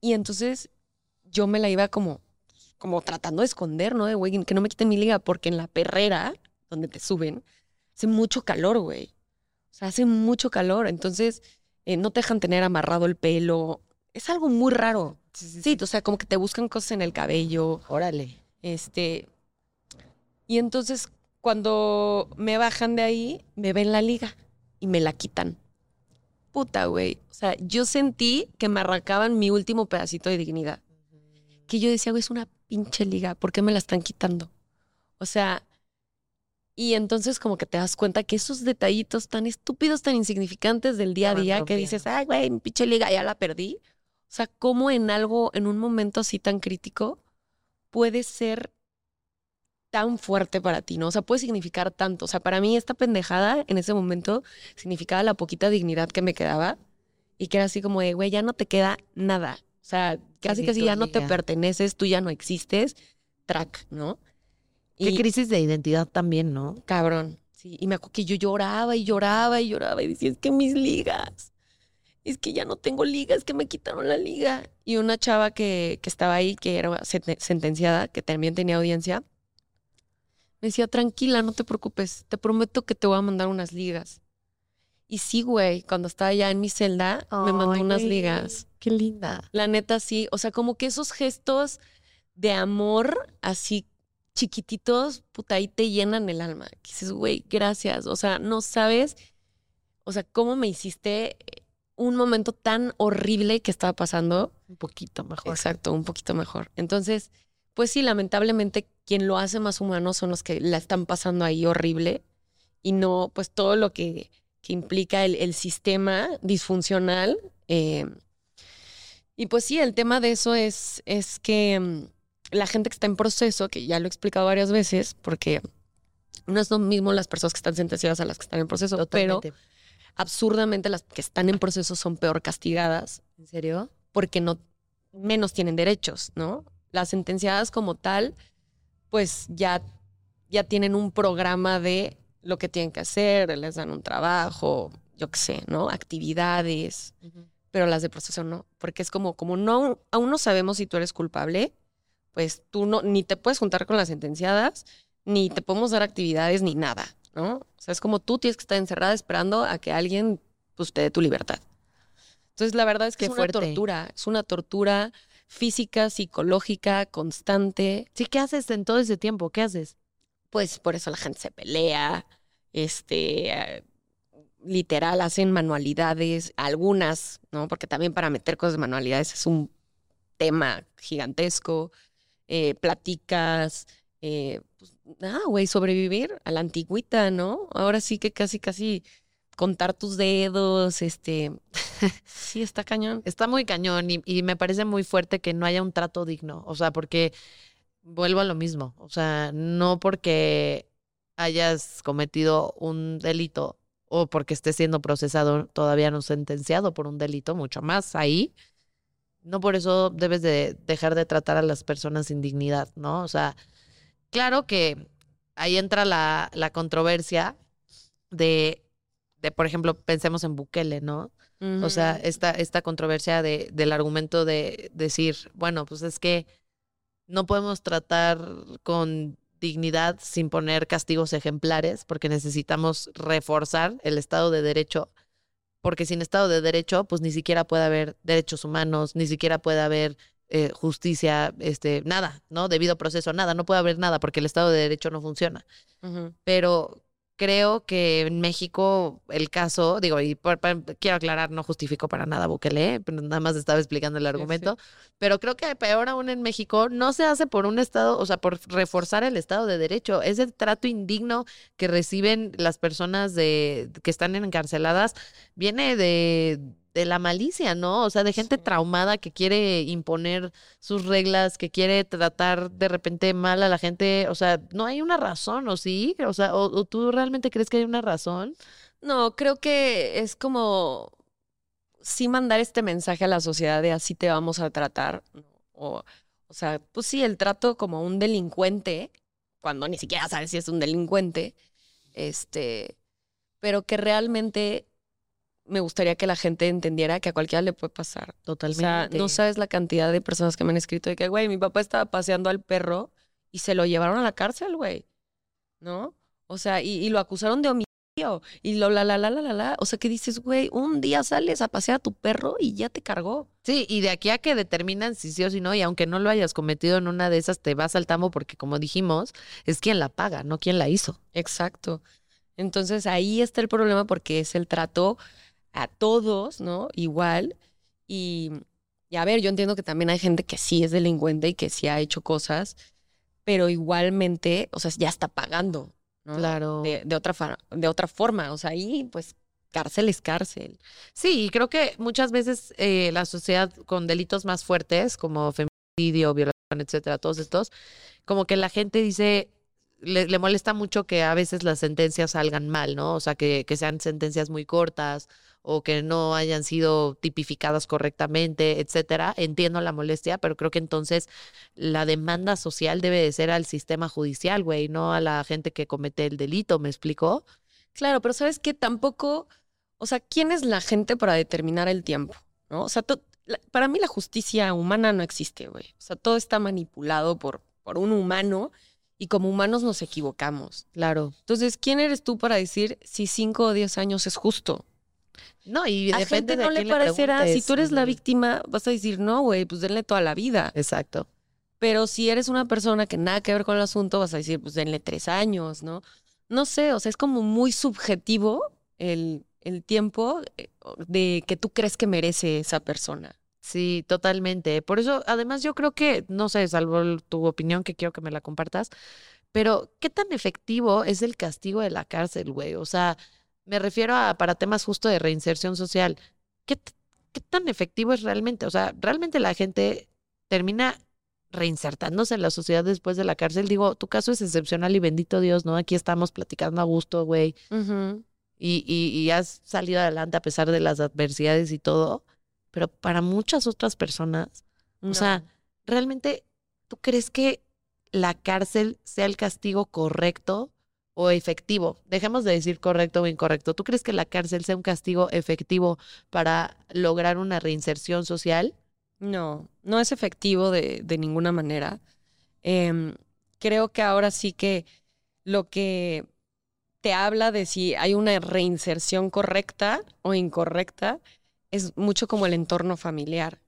y entonces yo me la iba como, como tratando de esconder, ¿no? De, güey, que no me quiten mi liga, porque en la perrera, donde te suben, hace mucho calor, güey. O sea, hace mucho calor. Entonces, eh, no te dejan tener amarrado el pelo. Es algo muy raro. Sí, Sí, o sea, como que te buscan cosas en el cabello. Órale. Este. Y entonces, cuando me bajan de ahí, me ven la liga y me la quitan. Puta, güey. O sea, yo sentí que me arrancaban mi último pedacito de dignidad. Que yo decía, güey, es una pinche liga. ¿Por qué me la están quitando? O sea. Y entonces, como que te das cuenta que esos detallitos tan estúpidos, tan insignificantes del día a día, que dices, ay, güey, mi pinche liga ya la perdí. O sea, cómo en algo, en un momento así tan crítico, puede ser tan fuerte para ti, ¿no? O sea, puede significar tanto. O sea, para mí esta pendejada en ese momento significaba la poquita dignidad que me quedaba y que era así como de, güey, ya no te queda nada. O sea, casi casi ya no te perteneces, tú ya no existes. Track, ¿no? Qué Y crisis de identidad también, ¿no? cabrón. Sí, y me acuerdo que yo lloraba y lloraba y lloraba y decía, es que mis ligas, es que ya no tengo liga, es que me quitaron la liga. Y una chava que, que estaba ahí, que era senten- sentenciada, que también tenía audiencia, me decía, tranquila, no te preocupes, te prometo que te voy a mandar unas ligas. Y sí, güey, cuando estaba ya en mi celda, me mandó unas ligas. Qué linda. La neta, sí. O sea, como que esos gestos de amor así chiquititos, puta, ahí te llenan el alma. Que dices, güey, gracias. O sea, no sabes, o sea, cómo me hiciste un momento tan horrible que estaba pasando. Un poquito mejor. Exacto, un poquito mejor. Entonces, pues sí, lamentablemente quien lo hace más humano son los que la están pasando ahí horrible y no, pues todo lo que, que implica el, el sistema disfuncional. eh, y pues sí, el tema de eso es, es que mm, la gente que está en proceso, que ya lo he explicado varias veces, porque no es lo mismo las personas que están sentenciadas a las que están en proceso, pero absurdamente las que están en proceso son peor castigadas ¿En serio? porque no menos tienen derechos, ¿no? Las sentenciadas como tal, pues ya, ya tienen un programa de lo que tienen que hacer, les dan un trabajo, yo qué sé, ¿no? Actividades, pero las de proceso no, porque es como, como no, aún no sabemos si tú eres culpable, pues tú no, ni te puedes juntar con las sentenciadas, ni te podemos dar actividades, ni nada, ¿no? O sea, es como tú tienes que estar encerrada esperando a que alguien, pues, te dé tu libertad. Entonces, la verdad es que es una tortura, es una tortura física, psicológica, constante. Sí, ¿qué haces en todo ese tiempo? ¿Qué haces? Pues por eso la gente se pelea, este, eh, literal, hacen manualidades, algunas, ¿no? Porque también para meter cosas de manualidades es un tema gigantesco. Eh, platicas, eh, nada, güey, sobrevivir a la antigüita, ¿no? Ahora sí que casi, casi contar tus dedos, este, sí, está cañón. Está muy cañón y me parece muy fuerte que no haya un trato digno. O sea, porque vuelvo a lo mismo. O sea, no porque hayas cometido un delito o porque estés siendo procesado, todavía no sentenciado por un delito, mucho más ahí. No por eso debes de dejar de tratar a las personas sin dignidad, ¿no? O sea, claro que ahí entra la, la controversia de, de, por ejemplo, pensemos en Bukele, ¿no? O sea, esta, esta controversia de, del argumento de decir, bueno, pues es que no podemos tratar con dignidad sin poner castigos ejemplares, porque necesitamos reforzar el Estado de Derecho, porque sin Estado de Derecho, pues ni siquiera puede haber derechos humanos, ni siquiera puede haber eh, justicia, este, nada, ¿no? Debido proceso, nada, no puede haber nada, porque el Estado de Derecho no funciona pero creo que en México el caso, digo, y por- quiero aclarar, no justifico para nada Bukele, pero nada más estaba explicando el argumento, pero creo que peor aún en México no se hace por un Estado, o sea, por reforzar el Estado de Derecho, ese trato indigno que reciben las personas de que están encarceladas viene de de la malicia, ¿no? O sea, de gente Sí. traumada que quiere imponer sus reglas, que quiere tratar de repente mal a la gente, o sea, no hay una razón, ¿o sí? O sea, ¿o, o tú realmente crees que hay una razón? No, creo que es como sí mandar este mensaje a la sociedad de así te vamos a tratar. O, o sea, pues sí, el trato como un delincuente, cuando ni siquiera sabes si es un delincuente, este, pero que realmente me gustaría que la gente entendiera que a cualquiera le puede pasar. O Totalmente. sea, no sabes la cantidad de personas que me han escrito de que, güey, mi papá estaba paseando al perro y se lo llevaron a la cárcel, güey. ¿No? O sea, y, y lo acusaron de homicidio. Y lo la la la la la la. O sea, que dices, güey, un día sales a pasear a tu perro y ya te cargó. Sí, y de aquí a que determinan si sí o si no, y aunque no lo hayas cometido en una de esas, te vas al tambo porque, como dijimos, es quien la paga, no quien la hizo. Exacto. Entonces ahí está el problema porque es el trato a todos, ¿no? Igual. Y, y a ver, yo entiendo que también hay gente que sí es delincuente y que sí ha hecho cosas, pero igualmente, o sea, ya está pagando, ¿no? Claro. De, de otra, de otra forma. O sea, ahí, pues, cárcel es cárcel. Sí, y creo que muchas veces eh, la sociedad con delitos más fuertes, como feminicidio, violación, etcétera, todos estos, como que la gente dice, le, le molesta mucho que a veces las sentencias salgan mal, ¿no? O sea, que, que sean sentencias muy cortas o que no hayan sido tipificadas correctamente, etcétera. Entiendo la molestia, pero creo que entonces la demanda social debe de ser al sistema judicial, güey, no a la gente que comete el delito, ¿me explicó? Claro, pero sabes que tampoco, o sea, ¿quién es la gente para determinar el tiempo? ¿No? O sea, to- la- para mí la justicia humana no existe, güey. O sea, todo está manipulado por, por un humano y como humanos nos equivocamos. Claro. Entonces, ¿quién eres tú para decir si cinco o diez años es justo? No, y A depende gente de no le parecerá, si tú eres la víctima, vas a decir, no, güey, pues denle toda la vida. Exacto. Pero si eres una persona que nada que ver con el asunto, vas a decir, pues denle tres años, ¿no? No sé, o sea, es como muy subjetivo el, el tiempo eh, de que tú crees que merece esa persona. Sí, totalmente. Por eso, además, yo creo que, no sé, salvo tu opinión, que quiero que me la compartas, pero ¿qué tan efectivo es el castigo de la cárcel, güey? O sea, me refiero a para temas justo de reinserción social. ¿Qué, qué tan efectivo es realmente? O sea, realmente la gente termina reinsertándose en la sociedad después de la cárcel. Digo, tu caso es excepcional y bendito Dios, ¿no? Aquí estamos platicando a gusto, güey. y, y, y has salido adelante a pesar de las adversidades y todo, pero para muchas otras personas, o sea, realmente, ¿tú crees que la cárcel sea el castigo correcto o efectivo? Dejemos de decir correcto o incorrecto. ¿Tú crees que la cárcel sea un castigo efectivo para lograr una reinserción social? No, no es efectivo de, de ninguna manera. Em, creo que ahora sí que lo que te habla de si hay una reinserción correcta o incorrecta es mucho como el entorno familiar.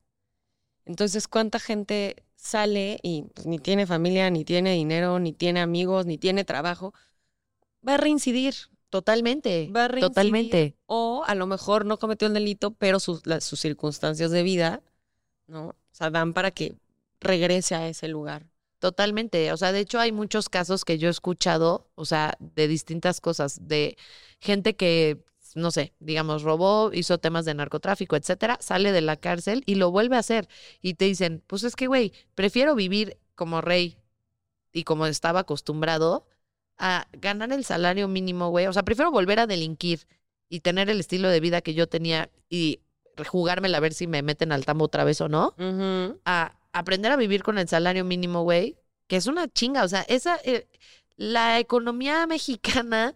Entonces, ¿cuánta gente sale y pues, ni tiene familia, ni tiene dinero, ni tiene amigos, ni tiene trabajo? Va a reincidir. Totalmente. Va a reincidir. Totalmente. O a lo mejor no cometió el delito, pero sus, las- sus circunstancias de vida, ¿no? O sea, dan para que regrese a ese lugar. Totalmente. O sea, de hecho hay muchos casos que yo he escuchado, o sea, de distintas cosas, de gente que, no sé, digamos, robó, hizo temas de narcotráfico, etcétera, sale de la cárcel y lo vuelve a hacer. Y te dicen, pues es que, güey, prefiero vivir como rey y como estaba acostumbrado a ganar el salario mínimo, güey. O sea, prefiero volver a delinquir y tener el estilo de vida que yo tenía y jugármela a ver si me meten al tambo otra vez o no a aprender a vivir con el salario mínimo, güey, que es una chinga. O sea, esa, eh, la economía mexicana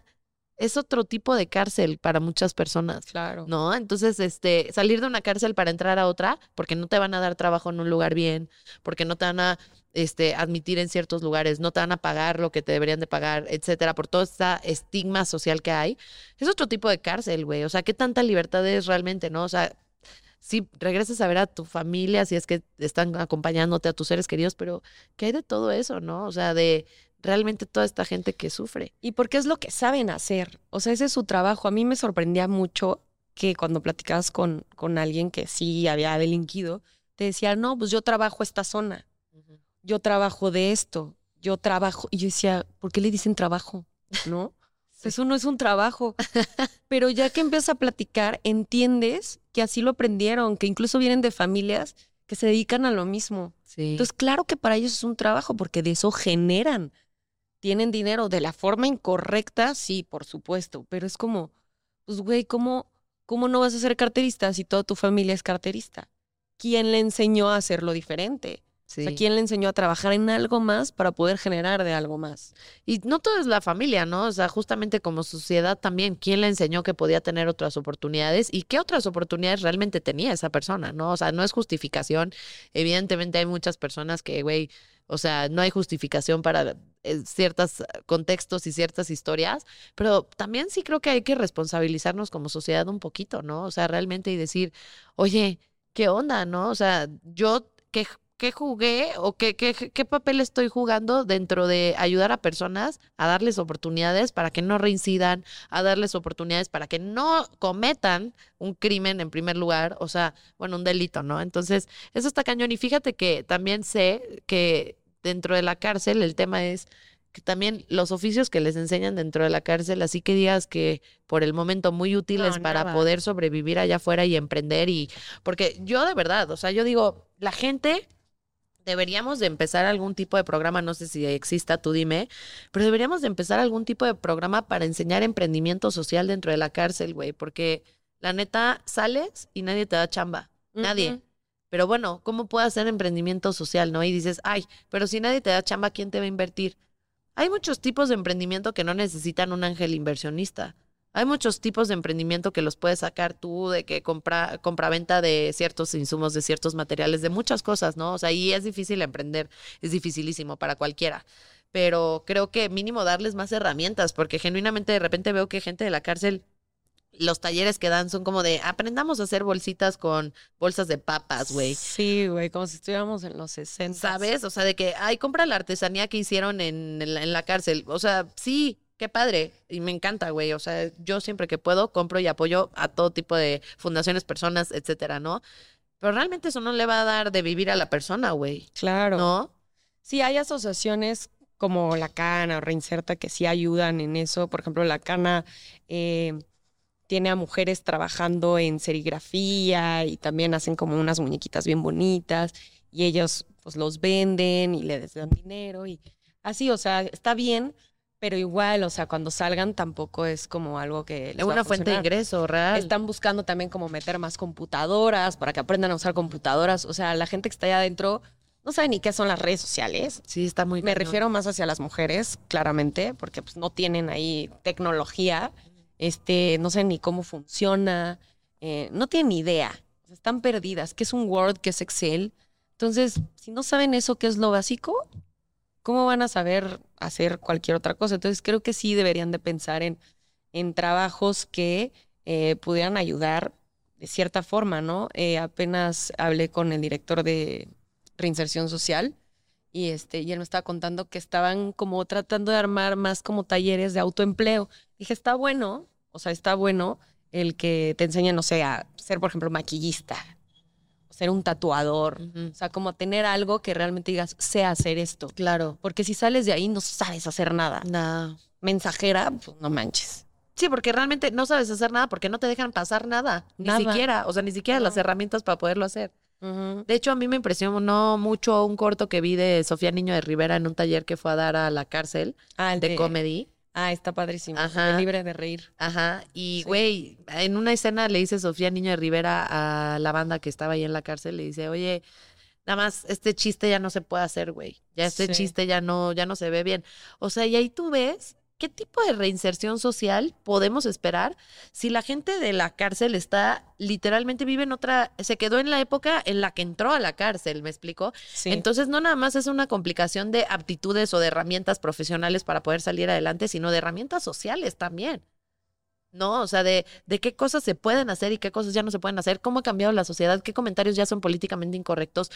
es otro tipo de cárcel para muchas personas. Claro. ¿no? Entonces, este, salir de una cárcel para entrar a otra, porque no te van a dar trabajo en un lugar bien, porque no te van a este, admitir en ciertos lugares, no te van a pagar lo que te deberían de pagar, etcétera, por todo este estigma social que hay, es otro tipo de cárcel, güey. O sea, ¿qué tanta libertad es realmente, no? O sea, sí, regresas a ver a tu familia, si es que están acompañándote a tus seres queridos, pero ¿qué hay de todo eso, no? O sea, de realmente toda esta gente que sufre. Y porque es lo que saben hacer. O sea, ese es su trabajo. A mí me sorprendía mucho que cuando platicabas con, con alguien que sí había delinquido, te decía, no, pues yo trabajo esta zona, yo trabajo de esto, yo trabajo. Y yo decía, ¿por qué le dicen trabajo? ¿No? Eso no es un trabajo. Pero ya que empiezas a platicar, entiendes que así lo aprendieron, que incluso vienen de familias que se dedican a lo mismo. Sí. Entonces, claro que para ellos es un trabajo, porque de eso generan. Tienen dinero de la forma incorrecta, sí, por supuesto, pero es como, pues, güey, ¿cómo, ¿cómo no vas a ser carterista si toda tu familia es carterista? ¿Quién le enseñó a hacerlo diferente? Sí. O sea, ¿quién le enseñó a trabajar en algo más para poder generar de algo más? Y no todo es la familia, ¿no? O sea, justamente como sociedad también, ¿quién le enseñó que podía tener otras oportunidades y qué otras oportunidades realmente tenía esa persona, ¿no? O sea, no es justificación. Evidentemente hay muchas personas que, güey, o sea, no hay justificación para eh, ciertos contextos y ciertas historias, pero también sí creo que hay que responsabilizarnos como sociedad un poquito, ¿no? O sea, realmente y decir, oye, ¿qué onda, no? O sea, yo, ¿qué, qué jugué o qué, qué, qué papel estoy jugando dentro de ayudar a personas a darles oportunidades para que no reincidan, a darles oportunidades para que no cometan un crimen en primer lugar, o sea, bueno, un delito, ¿no? Entonces, eso está cañón. Y fíjate que también sé que dentro de la cárcel el tema es que también los oficios que les enseñan dentro de la cárcel, así que digas que por el momento muy útiles No, para nada. poder sobrevivir allá afuera y emprender y porque yo de verdad, o sea, yo digo, la gente deberíamos de empezar algún tipo de programa, no sé si exista, tú dime, pero deberíamos de empezar algún tipo de programa para enseñar emprendimiento social dentro de la cárcel, güey, porque la neta sales y nadie te da chamba, nadie. Pero bueno, ¿cómo puedo hacer emprendimiento social, no? Y dices, ay, pero si nadie te da chamba, ¿quién te va a invertir? Hay muchos tipos de emprendimiento que no necesitan un ángel inversionista. Hay muchos tipos de emprendimiento que los puedes sacar tú, de que compra, compraventa de ciertos insumos, de ciertos materiales, de muchas cosas, ¿no? O sea, y es difícil emprender, es dificilísimo para cualquiera. Pero creo que mínimo darles más herramientas, porque genuinamente de repente veo que gente de la cárcel, los talleres que dan son como de aprendamos a hacer bolsitas con bolsas de papas, güey. Sí, güey, como si estuviéramos en los 60. ¿Sabes? O sea, de que, ay, compra la artesanía que hicieron en, en la, en la cárcel. O sea, sí, qué padre. Y me encanta, güey. O sea, yo siempre que puedo compro y apoyo a todo tipo de fundaciones, personas, etcétera, ¿no? Pero realmente eso no le va a dar de vivir a la persona, güey. Claro. ¿No? Sí, hay asociaciones como la Cana o Reinserta que sí ayudan en eso. Por ejemplo, la Cana eh, tiene a mujeres trabajando en serigrafía y también hacen como unas muñequitas bien bonitas y ellos pues los venden y les dan dinero y así, o sea, está bien, pero igual, o sea, cuando salgan tampoco es como algo que... les Es va a una fuente de ingreso real. Están buscando también como meter más computadoras para que aprendan a usar computadoras. O sea, la gente que está allá adentro no sabe ni qué son las redes sociales. Sí, está muy Me cañón. refiero más hacia las mujeres, claramente, porque pues, no tienen ahí tecnología, este, no saben ni cómo funciona, eh, no tienen ni idea, están perdidas, qué es un Word, qué es Excel. Entonces, si no saben eso, qué es lo básico, ¿cómo van a saber hacer cualquier otra cosa? Entonces, creo que sí deberían de pensar en, en trabajos que eh, pudieran ayudar de cierta forma, ¿no? Eh, apenas hablé con el director de reinserción social y este y él me estaba contando que estaban como tratando de armar más como talleres de autoempleo. Dije, está bueno, o sea, está bueno el que te enseñen, no sé, a ser, por ejemplo, maquillista, ser un tatuador, o sea, como tener algo que realmente digas, sé hacer esto. Claro. Porque si sales de ahí no sabes hacer nada. No. Mensajera, pues no manches. Sí, porque realmente no sabes hacer nada porque no te dejan pasar nada. Ni Nada. siquiera. O sea, ni siquiera las herramientas para poderlo hacer. De hecho, a mí me impresionó mucho un corto que vi de Sofía Niño de Rivera en un taller que fue a dar a la cárcel Ah, el de comedy. Ah, está padrísimo. Ajá. Libre de reír. Ajá. Y, Sí. güey, en una escena le dice Sofía Niño de Rivera a la banda que estaba ahí en la cárcel, le dice, oye, nada más este chiste ya no se puede hacer, güey. Ya este Sí. chiste ya no, ya no se ve bien. O sea, y ahí tú ves ¿qué tipo de reinserción social podemos esperar si la gente de la cárcel está literalmente vive en otra, se quedó en la época en la que entró a la cárcel, ¿me explico? Sí. Entonces no nada más es una complicación de aptitudes o de herramientas profesionales para poder salir adelante, sino de herramientas sociales también. ¿no? O sea, de, de qué cosas se pueden hacer y qué cosas ya no se pueden hacer, cómo ha cambiado la sociedad, qué comentarios ya son políticamente incorrectos,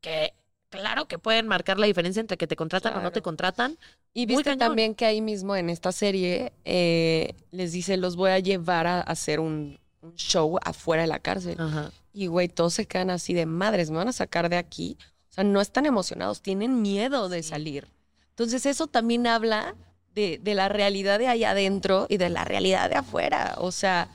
que claro que pueden marcar la diferencia entre que te contratan o no te contratan. Y viste también que ahí mismo en esta serie eh, les dice, los voy a llevar a hacer un, un show afuera de la cárcel. Ajá. Y güey, todos se quedan así de madres, me van a sacar de aquí. O sea, no están emocionados, tienen miedo de Sí. salir. Entonces eso también habla de, de la realidad de allá adentro y de la realidad de afuera. O sea,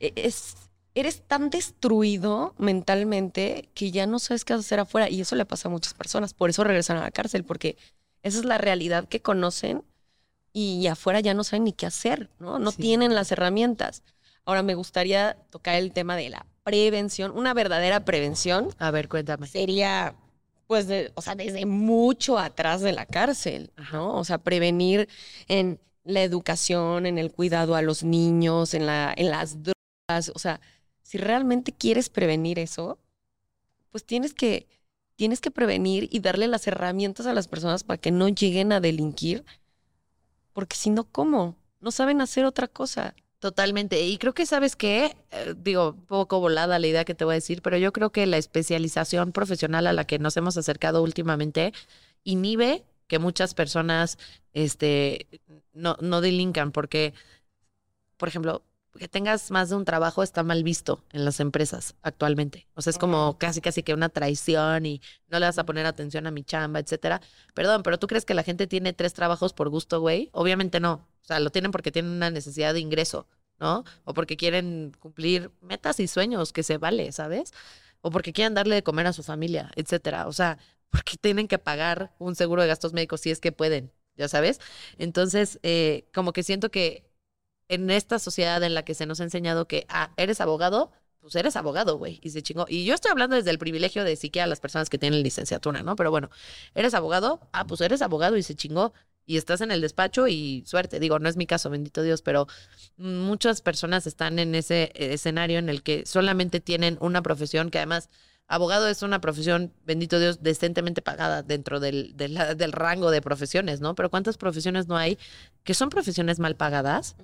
e- es, eres tan destruido mentalmente que ya no sabes qué hacer afuera. Y eso le pasa a muchas personas. Por eso regresan a la cárcel, porque esa es la realidad que conocen y afuera ya no saben ni qué hacer, ¿no? No Sí. tienen las herramientas. Ahora me gustaría tocar el tema de la prevención. Una verdadera prevención A ver, cuéntame. sería, pues, de- o sea, desde mucho atrás de la cárcel, ¿no? O sea, prevenir en la educación, en el cuidado a los niños, en, la, en las drogas. O sea, si realmente quieres prevenir eso, pues tienes que, tienes que prevenir y darle las herramientas a las personas para que no lleguen a delinquir, porque si no, ¿cómo? No saben hacer otra cosa. Totalmente. Y creo que, ¿sabes qué? Eh, digo, poco volada la idea que te voy a decir, pero yo creo que la especialización profesional a la que nos hemos acercado últimamente inhibe que muchas personas este, no, no delincan, porque, por ejemplo, que tengas más de un trabajo está mal visto en las empresas actualmente. O sea, es como casi, casi que una traición y no le vas a poner atención a mi chamba, etcétera. Perdón, pero ¿tú crees que la gente tiene tres trabajos por gusto, güey? Obviamente no. O sea, lo tienen porque tienen una necesidad de ingreso, ¿no? O porque quieren cumplir metas y sueños que se vale, ¿sabes? O porque quieren darle de comer a su familia, etcétera. O sea, porque tienen que pagar un seguro de gastos médicos si es que pueden, ya sabes. Entonces, eh, como que siento que en esta sociedad en la que se nos ha enseñado que, ah, eres abogado, pues eres abogado, güey, y se chingó. Y yo estoy hablando desde el privilegio de siquiera las personas que tienen licenciatura, ¿no? Pero bueno, eres abogado, ah, pues eres abogado y se chingó. Y estás en el despacho y suerte. Digo, no es mi caso, bendito Dios, pero muchas personas están en ese eh, escenario en el que solamente tienen una profesión que además abogado es una profesión, bendito Dios, decentemente pagada dentro del, del rango de profesiones, ¿no? Pero ¿cuántas profesiones no hay que son profesiones mal pagadas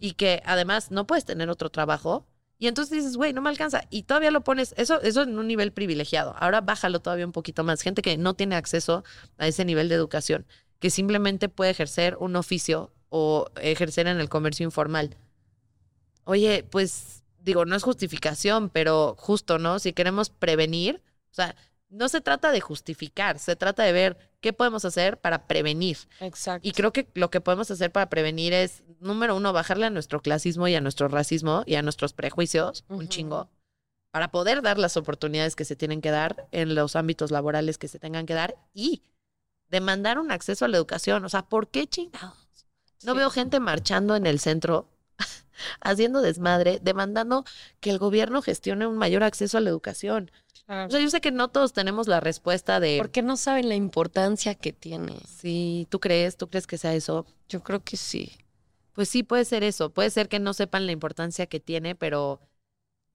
y que además no puedes tener otro trabajo? Y entonces dices, güey, no me alcanza. Y todavía lo pones, eso, eso en un nivel privilegiado. Ahora bájalo todavía un poquito más. Gente que no tiene acceso a ese nivel de educación, que simplemente puede ejercer un oficio o ejercer en el comercio informal. Oye, pues digo, no es justificación, pero justo, ¿no? Si queremos prevenir, o sea, no se trata de justificar, se trata de ver qué podemos hacer para prevenir. Exacto. Y creo que lo que podemos hacer para prevenir es, número uno, bajarle a nuestro clasismo y a nuestro racismo y a nuestros prejuicios, un chingo, para poder dar las oportunidades que se tienen que dar en los ámbitos laborales que se tengan que dar y demandar un acceso a la educación. O sea, ¿por qué chingados? No Sí. veo gente marchando en el centro, haciendo desmadre, demandando que el gobierno gestione un mayor acceso a la educación. O sea, yo sé que no todos tenemos la respuesta de... Porque no saben la importancia que tiene. Sí, ¿tú crees? ¿Tú crees que sea eso? Yo creo que sí. Pues sí, puede ser eso. Puede ser que no sepan la importancia que tiene, pero,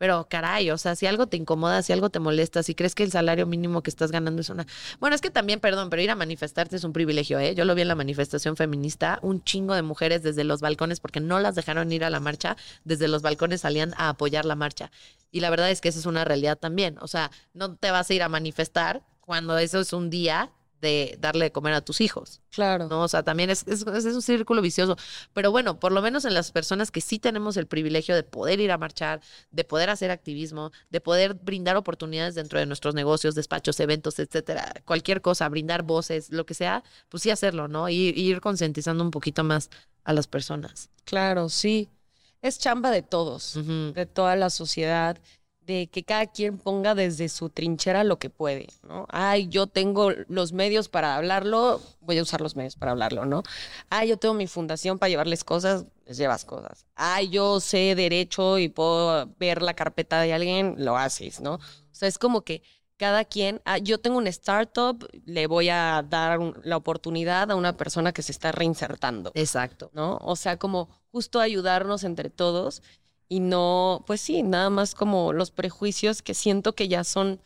pero caray, o sea, si algo te incomoda, si algo te molesta, si crees que el salario mínimo que estás ganando es una. Bueno, es que también, perdón, pero ir a manifestarte es un privilegio, ¿eh? Yo lo vi en la manifestación feminista, un chingo de mujeres desde los balcones, porque no las dejaron ir a la marcha, desde los balcones salían a apoyar la marcha. Y la verdad es que esa es una realidad también. O sea, no te vas a ir a manifestar cuando eso es un día de darle de comer a tus hijos. Claro. ¿no? O sea, también es, es, es un círculo vicioso. Pero bueno, por lo menos en las personas que sí tenemos el privilegio de poder ir a marchar, de poder hacer activismo, de poder brindar oportunidades dentro de nuestros negocios, despachos, eventos, etcétera, cualquier cosa, brindar voces, lo que sea, pues sí hacerlo, ¿no? Y, y ir concientizando un poquito más a las personas. Claro, sí. Es chamba de todos, de toda la sociedad, de que cada quien ponga desde su trinchera lo que puede, ¿no? Ay, yo tengo los medios para hablarlo, voy a usar los medios para hablarlo, ¿no? Ay, yo tengo mi fundación para llevarles cosas, les llevas cosas. Ay, yo sé derecho y puedo ver la carpeta de alguien, lo haces, ¿no? O sea, es como que cada quien, ah, yo tengo un startup, le voy a dar un- la oportunidad a una persona que se está reinsertando, Exacto. ¿no? O sea, como justo ayudarnos entre todos y no, pues sí, nada más como los prejuicios que siento que ya son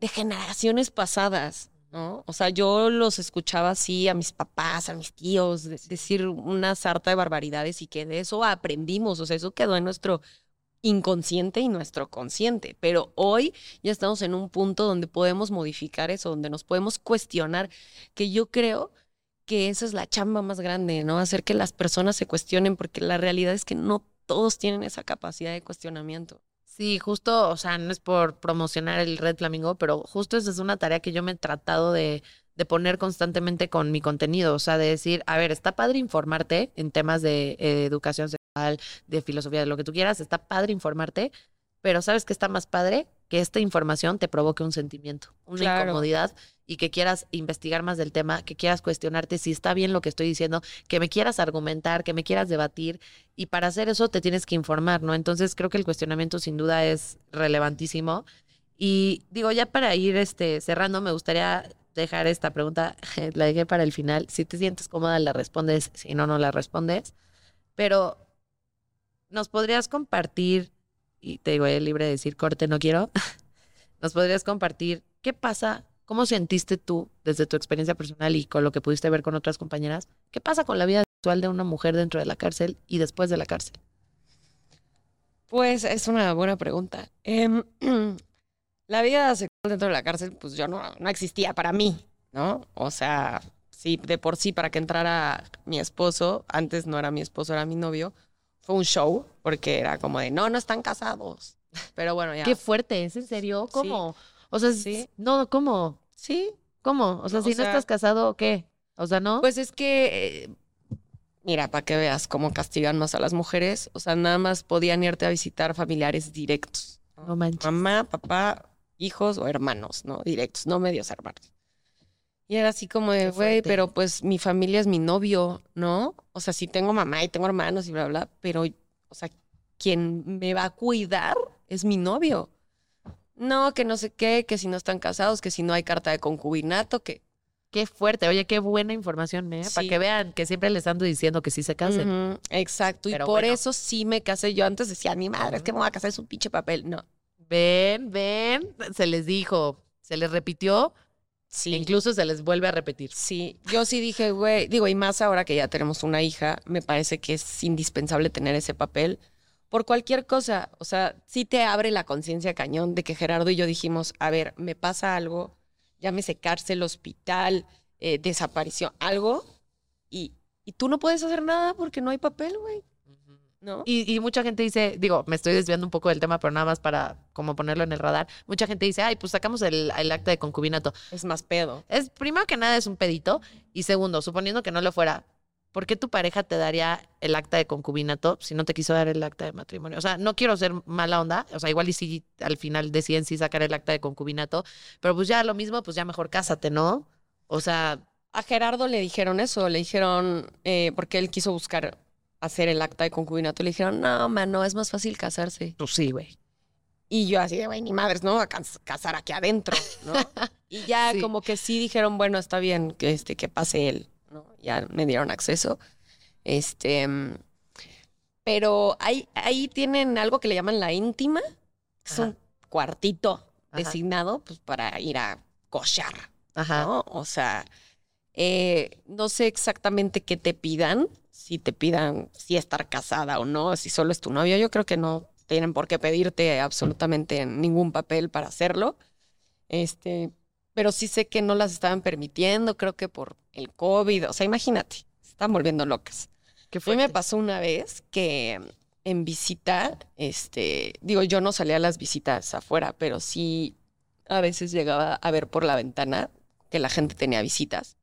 de generaciones pasadas, ¿no? O sea, yo los escuchaba así a mis papás, a mis tíos, de- decir una sarta de barbaridades y que de eso aprendimos, o sea, eso quedó en nuestro inconsciente y nuestro consciente, pero hoy ya estamos en un punto donde podemos modificar eso, donde nos podemos cuestionar, que yo creo que esa es la chamba más grande, ¿no? Hacer que las personas se cuestionen, porque la realidad es que no todos tienen esa capacidad de cuestionamiento. Sí, justo, o sea, no es por promocionar el Red Flamingo, pero justo esa es una tarea que yo me he tratado de, de poner constantemente con mi contenido, o sea, de decir, a ver, está padre informarte en temas de eh, educación sexual, de filosofía, de lo que tú quieras, está padre informarte, pero ¿sabes qué está más padre? Que esta información te provoque un sentimiento, una Claro. incomodidad y que quieras investigar más del tema, que quieras cuestionarte si está bien lo que estoy diciendo, que me quieras argumentar, que me quieras debatir y para hacer eso te tienes que informar, ¿no? Entonces creo que el cuestionamiento sin duda es relevantísimo. Y digo, ya para ir este, cerrando, me gustaría dejar esta pregunta, la dejé para el final. Si te sientes cómoda, la respondes, si no, no la respondes. Pero, ¿nos podrías compartir, y te digo, es libre de decir corte, no quiero, nos podrías compartir qué pasa, cómo sentiste tú desde tu experiencia personal y con lo que pudiste ver con otras compañeras, qué pasa con la vida sexual de una mujer dentro de la cárcel y después de la cárcel? Pues es una buena pregunta. Em, la vida sexual dentro de la cárcel, pues yo no, no existía para mí, ¿no? O sea, sí, de por sí, para que entrara mi esposo, antes no era mi esposo, era mi novio, fue un show, porque era como de, no, no están casados. Pero bueno, ya. Qué fuerte, ¿es en serio? ¿Cómo? O sea, Sí. no, ¿cómo? Sí, ¿Cómo? O sea, si sea- no estás casado, ¿qué? O sea, ¿no? Pues es que, eh, mira, para que veas cómo castigan más a las mujeres, o sea, nada más podían irte a visitar familiares directos. ¿no? no manches. Mamá, papá, hijos o hermanos, ¿no? Directos, no medios hermanos. Y era así como de, güey, pero pues mi familia es mi novio, ¿no? O sea, sí tengo mamá y tengo hermanos y bla, bla, pero, o sea, quien me va a cuidar es mi novio. No, que no sé qué, que si no están casados, que si no hay carta de concubinato, que Qué fuerte. Oye, qué buena información, ¿eh? Para Sí. que vean que siempre les ando diciendo que sí se casen. Exacto. Pero y por bueno. eso sí me casé. Yo antes decía, mi madre, es que me voy a casar, es un pinche papel. No. Ven, ven. Se les dijo, se les repitió, Sí. incluso se les vuelve a repetir. Sí, yo sí dije, güey, digo, y más ahora que ya tenemos una hija, me parece que es indispensable tener ese papel por cualquier cosa. O sea, sí te abre la conciencia cañón de que Gerardo y yo dijimos, a ver, me pasa algo, llámese cárcel, hospital, eh, desaparición, algo, y, y tú no puedes hacer nada porque no hay papel, güey, ¿no? Y, y mucha gente dice, digo, me estoy desviando un poco del tema, pero nada más para como ponerlo en el radar. Mucha gente dice, ay, pues sacamos el, el acta de concubinato. es más pedo. Es, primero que nada, es un pedito. Y segundo, suponiendo que no lo fuera, ¿por qué tu pareja te daría el acta de concubinato si no te quiso dar el acta de matrimonio? O sea, no quiero ser mala onda. O sea, igual y si al final deciden sí sacar el acta de concubinato. Pero pues ya lo mismo, pues ya mejor cásate, ¿no? O sea, A Gerardo le dijeron eso, le dijeron, eh, porque él quiso buscar hacer el acta de concubinato, le dijeron, no, mano, es más fácil casarse. pues sí, güey. Y yo así de, güey, ni madres, ¿no? A cas- casar aquí adentro, ¿no? y ya Sí. como que sí dijeron, bueno, está bien que, este, que pase él, ¿no? Ya me dieron acceso. Este, mm, pero ahí, ahí tienen algo que le llaman la íntima, que es Ajá. un cuartito Ajá. designado pues, para ir a cochar, Ajá. ¿no? O sea, eh, no sé exactamente qué te pidan, si te pidan si estar casada o no, si solo es tu novio. Yo creo que no tienen por qué pedirte absolutamente ningún papel para hacerlo. Este, pero sí sé que no las estaban permitiendo, creo que por el COVID. O sea, imagínate, se están volviendo locas. ¿Qué A fue? me pasó una vez que en visita, este, digo, yo no salía a las visitas afuera, pero sí a veces llegaba a ver por la ventana que la gente tenía visitas.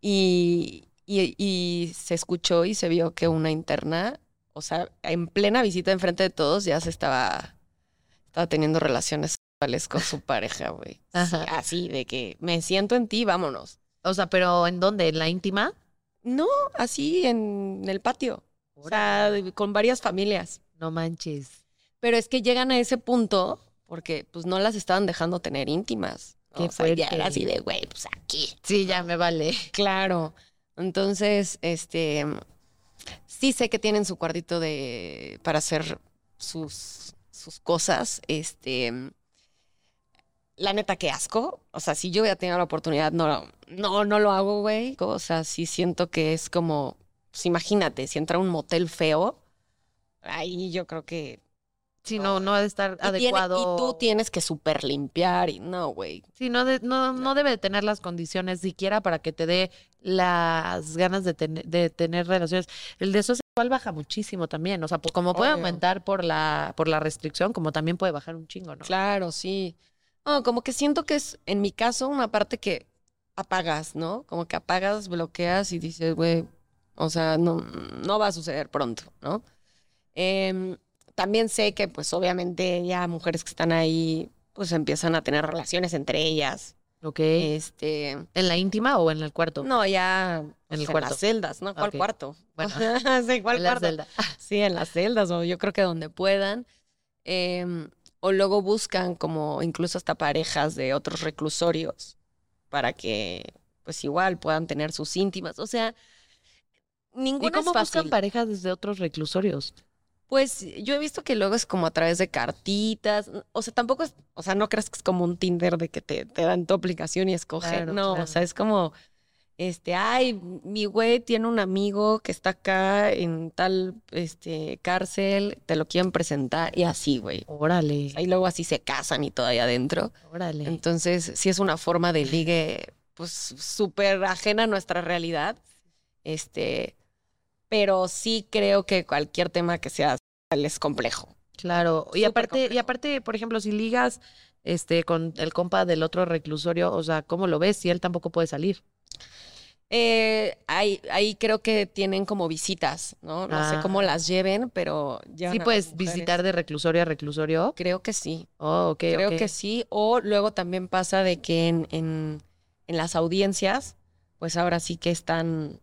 Y, y, y se escuchó y se vio que una interna, o sea, en plena visita enfrente de todos, ya se estaba, estaba teniendo relaciones sexuales con su pareja, güey. Sí, así, de que me siento en ti, vámonos. O sea, pero ¿en dónde? ¿En la íntima? No, así en el patio. O sea, con varias familias. No manches. Pero es que llegan a ese punto porque pues no las estaban dejando tener íntimas. Qué O sea, ya era así de, güey, pues aquí. Sí, ya me vale. Claro. Entonces, este, sí sé que tienen su cuartito de, para hacer sus, sus cosas. Este, la neta, qué asco. O sea, si yo hubiera tenido la oportunidad, no, no, no lo hago, güey. O sea, sí siento que es como, pues imagínate, si entra a un motel feo, ahí yo creo que... Sí, no, no ha de estar y tiene- adecuado. y tú tienes que super limpiar y no, güey. Sí, no, de- no, no debe de tener las condiciones siquiera para que te dé las ganas de, tener de tener relaciones. El deseo sexual baja muchísimo también. O sea, como puede Obvio. aumentar por la, por la restricción, como también puede bajar un chingo, ¿no? Claro, sí. No, como que siento que es, en mi caso, una parte que apagas, ¿no? Como que apagas, bloqueas y dices, güey, o sea, no, no va a suceder pronto, ¿no? Em, también sé que, pues, obviamente, ya mujeres que están ahí, pues, empiezan a tener relaciones entre ellas. Ok. Este, ¿En la íntima o en el cuarto? no, ya pues, el en cuarto. las celdas, ¿no? ¿Cuál cuarto? Bueno. sí, ¿cuál en la cuarto? celda. Sí, en las celdas o yo creo que donde puedan. Em, o luego buscan como incluso hasta parejas de otros reclusorios para que pues igual puedan tener sus íntimas. O sea, ¿Y ninguna cómo es fácil. buscan parejas desde otros reclusorios? Pues yo he visto que luego es como a través de cartitas. O sea, tampoco es, o sea, no creas que es como un Tinder de que te, te dan tu aplicación y escoger. Claro, no, claro. o sea, es como, este, ay, mi güey tiene un amigo que está acá en tal, este, cárcel, te lo quieren presentar y así, güey. Órale, Y luego así se casan y todo ahí adentro. órale. Entonces, sí es una forma de ligue, pues, súper ajena a nuestra realidad. Este, pero sí creo que cualquier tema que sea es complejo. Claro, y Súper aparte, y aparte, por ejemplo, si ligas este con el compa del otro reclusorio, o sea, ¿cómo lo ves? Si él tampoco puede salir. Eh, ahí, ahí creo que tienen como visitas, ¿no? No sé Ah. cómo las lleven, pero llevan Sí puedes visitar de reclusorio a reclusorio. Creo que sí. Oh, ok, Creo que sí. O luego también pasa de que en, en, en las audiencias, pues ahora sí que están,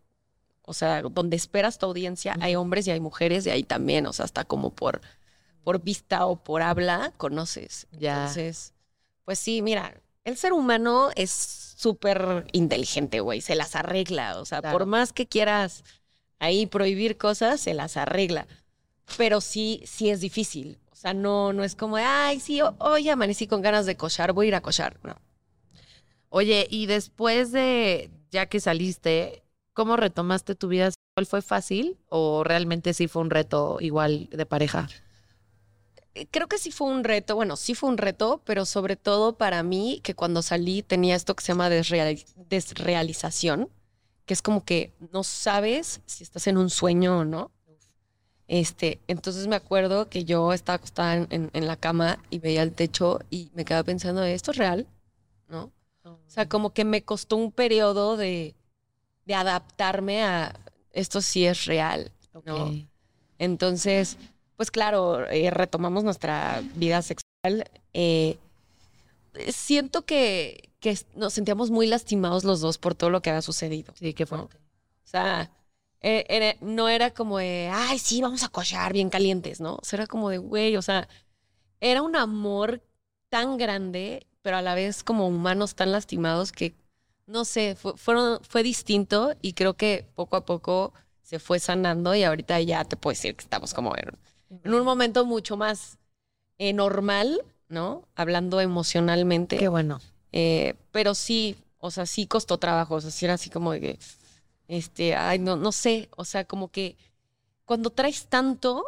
o sea, donde esperas tu audiencia, hay hombres y hay mujeres y ahí también, o sea, hasta como por, por vista o por habla, conoces. Ya. Entonces, pues sí, mira, el ser humano es súper inteligente, güey, se las arregla, o sea, Claro. por más que quieras ahí prohibir cosas, se las arregla. Pero sí, sí es difícil. O sea, no, no es como, de, ay, sí, ho- hoy amanecí con ganas de cochar, voy a ir a cochar. No. Oye, y después de ya que saliste, ¿cómo retomaste tu vida sexual? ¿Fue fácil o realmente sí fue un reto igual de pareja? Eh, Creo que sí fue un reto, bueno, sí fue un reto, pero sobre todo para mí, que cuando salí tenía esto que se llama desreali- desrealización, que es como que no sabes si estás en un sueño o no. Este, entonces me acuerdo que yo estaba acostada en, en- en la cama y veía el techo y me quedaba pensando, ¿esto es real? ¿No? O sea, como que me costó un periodo de, de adaptarme a esto sí es real. ¿no? Entonces, pues claro, eh, retomamos nuestra vida sexual. eh, siento que, que nos sentíamos muy lastimados los dos por todo lo que había sucedido. Sí, qué ¿no? fuerte. O sea, eh, era- no era como de, ay, sí, vamos a cochar bien calientes, ¿no? O sea, era como de, güey, o sea, era un amor tan grande, pero a la vez como humanos tan lastimados que, no sé, fue, fueron, fue distinto y creo que poco a poco se fue sanando y ahorita ya te puedo decir que estamos como en, en un momento mucho más eh, normal, ¿no? Hablando emocionalmente. Qué bueno. Eh, pero sí, o sea, sí costó trabajo. O sea, sí era así como de que, este, ay, no, no sé. O sea, como que cuando traes tanto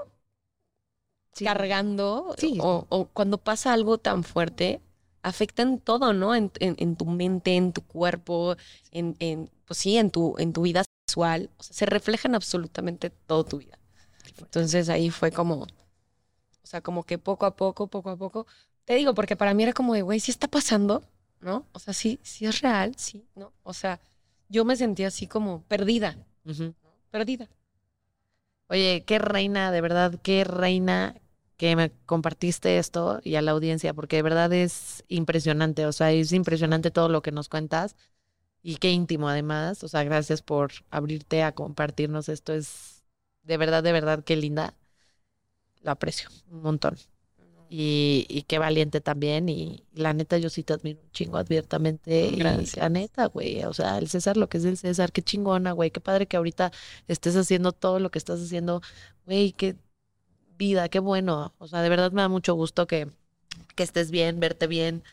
Sí. cargando Sí. o, o cuando pasa algo tan fuerte, afecta en todo, ¿no? En, en- en tu mente, en tu cuerpo, en, en, pues sí, en tu, en tu vida sexual. O sea, se refleja en absolutamente toda tu vida. Entonces ahí fue como, o sea, como que poco a poco, poco a poco. Te digo, porque para mí era como de, güey, sí está pasando, ¿no? O sea, sí, sí es real, sí, ¿no? O sea, yo me sentía así como perdida, perdida. Oye, qué reina, de verdad, qué reina que me compartiste esto y a la audiencia, porque de verdad es impresionante, o sea, es impresionante todo lo que nos cuentas y qué íntimo además, o sea, gracias por abrirte a compartirnos esto, es de verdad, de verdad, qué linda, lo aprecio un montón. Y, y qué valiente también. Y la neta, yo sí te admiro un chingo abiertamente. Y Gracias. la neta, güey. O sea, el César, lo que es el César, qué chingona, güey. Qué padre que ahorita estés haciendo todo lo que estás haciendo. Güey, qué vida, qué bueno. O sea, de verdad me da mucho gusto que, que estés bien, verte bien.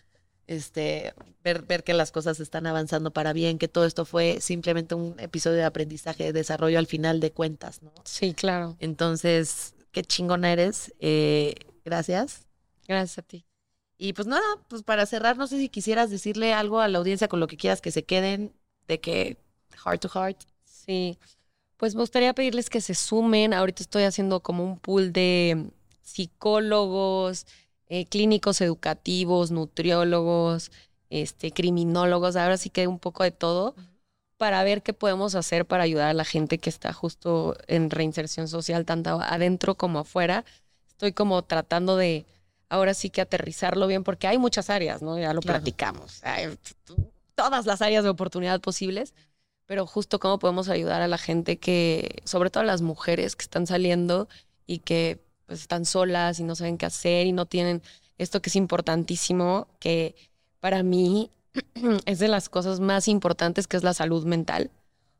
Este, ver, ver que las cosas están avanzando para bien, que todo esto fue simplemente un episodio de aprendizaje, de desarrollo al final de cuentas, ¿no? Sí, claro. Entonces, qué chingona eres. eh, gracias. Gracias a ti. Y pues nada, pues para cerrar, no sé si quisieras decirle algo a la audiencia con lo que quieras que se queden, de que heart to heart. Sí. Pues me gustaría pedirles que se sumen. Ahorita estoy haciendo como un pool de psicólogos, eh, clínicos educativos, nutriólogos, este, criminólogos, ahora sí que un poco de todo, para ver qué podemos hacer para ayudar a la gente que está justo en reinserción social, tanto adentro como afuera. Estoy como tratando de ahora sí que aterrizarlo bien, porque hay muchas áreas, ¿no? Ya lo Claro. platicamos. Hay todas las áreas de oportunidad posibles pero justo cómo podemos ayudar a la gente que, sobre todo a las mujeres que están saliendo y que pues están solas y no saben qué hacer y no tienen esto que es importantísimo, que para mí es de las cosas más importantes, que es la salud mental.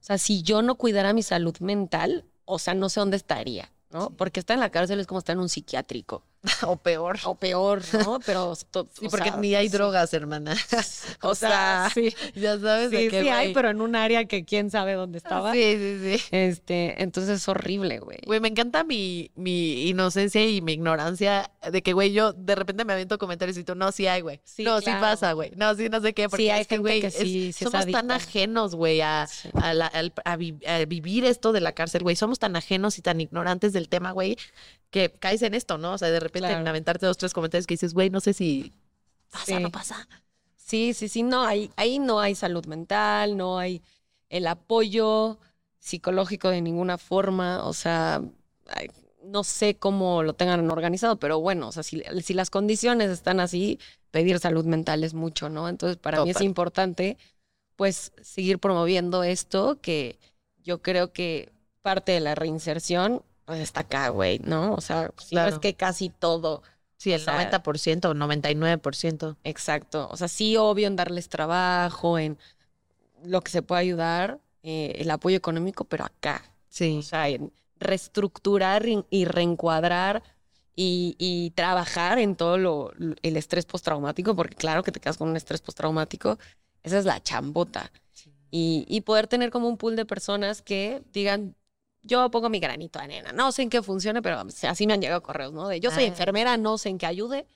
O sea, si yo no cuidara mi salud mental, o sea, no sé dónde estaría, ¿no? Porque estar en la cárcel es como estar en un psiquiátrico. o peor. O peor, ¿no? Pero... to- Sí, o porque sea, ni hay sí. drogas, hermana. O sea, sí. ya sabes de Sí, qué sí hay, pero en un área que quién sabe dónde estaba. Sí, sí, sí. Este, entonces es horrible, güey. Güey, me encanta mi, mi inocencia y mi ignorancia de que, güey, yo de repente me aviento comentarios y tú, no, sí hay, güey. Sí, no, claro. sí pasa, güey. No, sí, no sé qué. Porque hay es que, güey, que sí- sí es somos tan ajenos, güey, a, Sí. a, la- al- a vi- a vivir esto de la cárcel, güey. Somos tan ajenos y tan ignorantes del tema, güey, que caes en esto, ¿no? O sea, de repente Claro. en aventarte dos, tres comentarios que dices, güey, no sé si pasa o Sí. no pasa. Sí, sí, sí, no, hay, ahí no hay salud mental, no hay el apoyo psicológico de ninguna forma, o sea, ay, no sé cómo lo tengan organizado, pero bueno, o sea, si, si las condiciones están así, pedir salud mental es mucho, ¿no? Entonces, para mí es importante, pues, seguir promoviendo esto, que yo creo que parte de la reinserción, pues, está acá, güey, ¿no? O sea, si no Claro. es que casi todo Sí, el O sea, 90% o 99%. Exacto. O sea, sí, obvio en darles trabajo, en lo que se pueda ayudar, eh, el apoyo económico, pero acá. Sí. O sea, en reestructurar y, reencuadrar y, y trabajar en todo lo, el estrés postraumático, porque claro que te quedas con un estrés postraumático, esa es la chambota. Y, y poder tener como un pool de personas que digan, yo pongo mi granito de nena, no sé en qué funcione, pero así me han llegado correos, ¿no? De yo soy Ah. enfermera, no sé en qué ayude,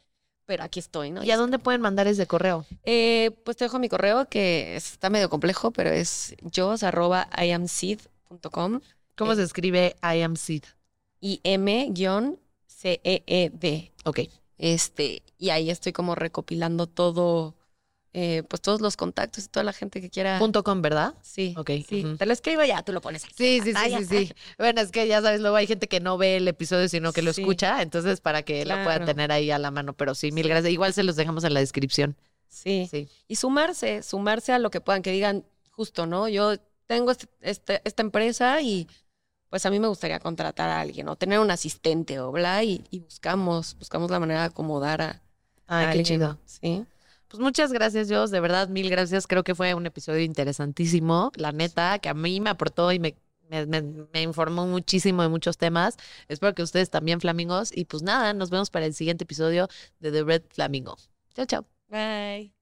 pero aquí estoy, ¿no? ¿Y a dónde pueden mandar ese correo? Eh, pues te dejo mi correo que está medio complejo, pero es jos arroba iamseed.com ¿Cómo Eh. se escribe I am Sid? y m-c-e-e-d. Ok. Este, y ahí estoy como recopilando todo, eh, pues todos los contactos y toda la gente que quiera. Punto com, ¿verdad? Sí, Ok, sí. Te lo escribo ya, tú lo pones aquí. Sí, sí, sí, sí, sí. Bueno, es que ya sabes, luego hay gente que no ve el episodio, sino que lo Sí. escucha, entonces para que lo puedan tener ahí a la mano. Pero sí, mil gracias. Igual se los dejamos en la descripción. Sí. Sí. Y sumarse, sumarse a lo que puedan, que digan, justo, ¿no? Yo tengo este- este- esta empresa y pues a mí me gustaría contratar a alguien o tener un asistente o bla, y, y buscamos, buscamos la manera de acomodar a, Ay, a qué alguien, chido. Sí. Pues muchas gracias, Dios. De verdad, mil gracias. Creo que fue un episodio interesantísimo. La neta, que a mí me aportó y me, me, me- me informó muchísimo de muchos temas. Espero que ustedes también, flamingos. Y pues nada, nos vemos para el siguiente episodio de The Red Flamingo. Chao, chao. Bye.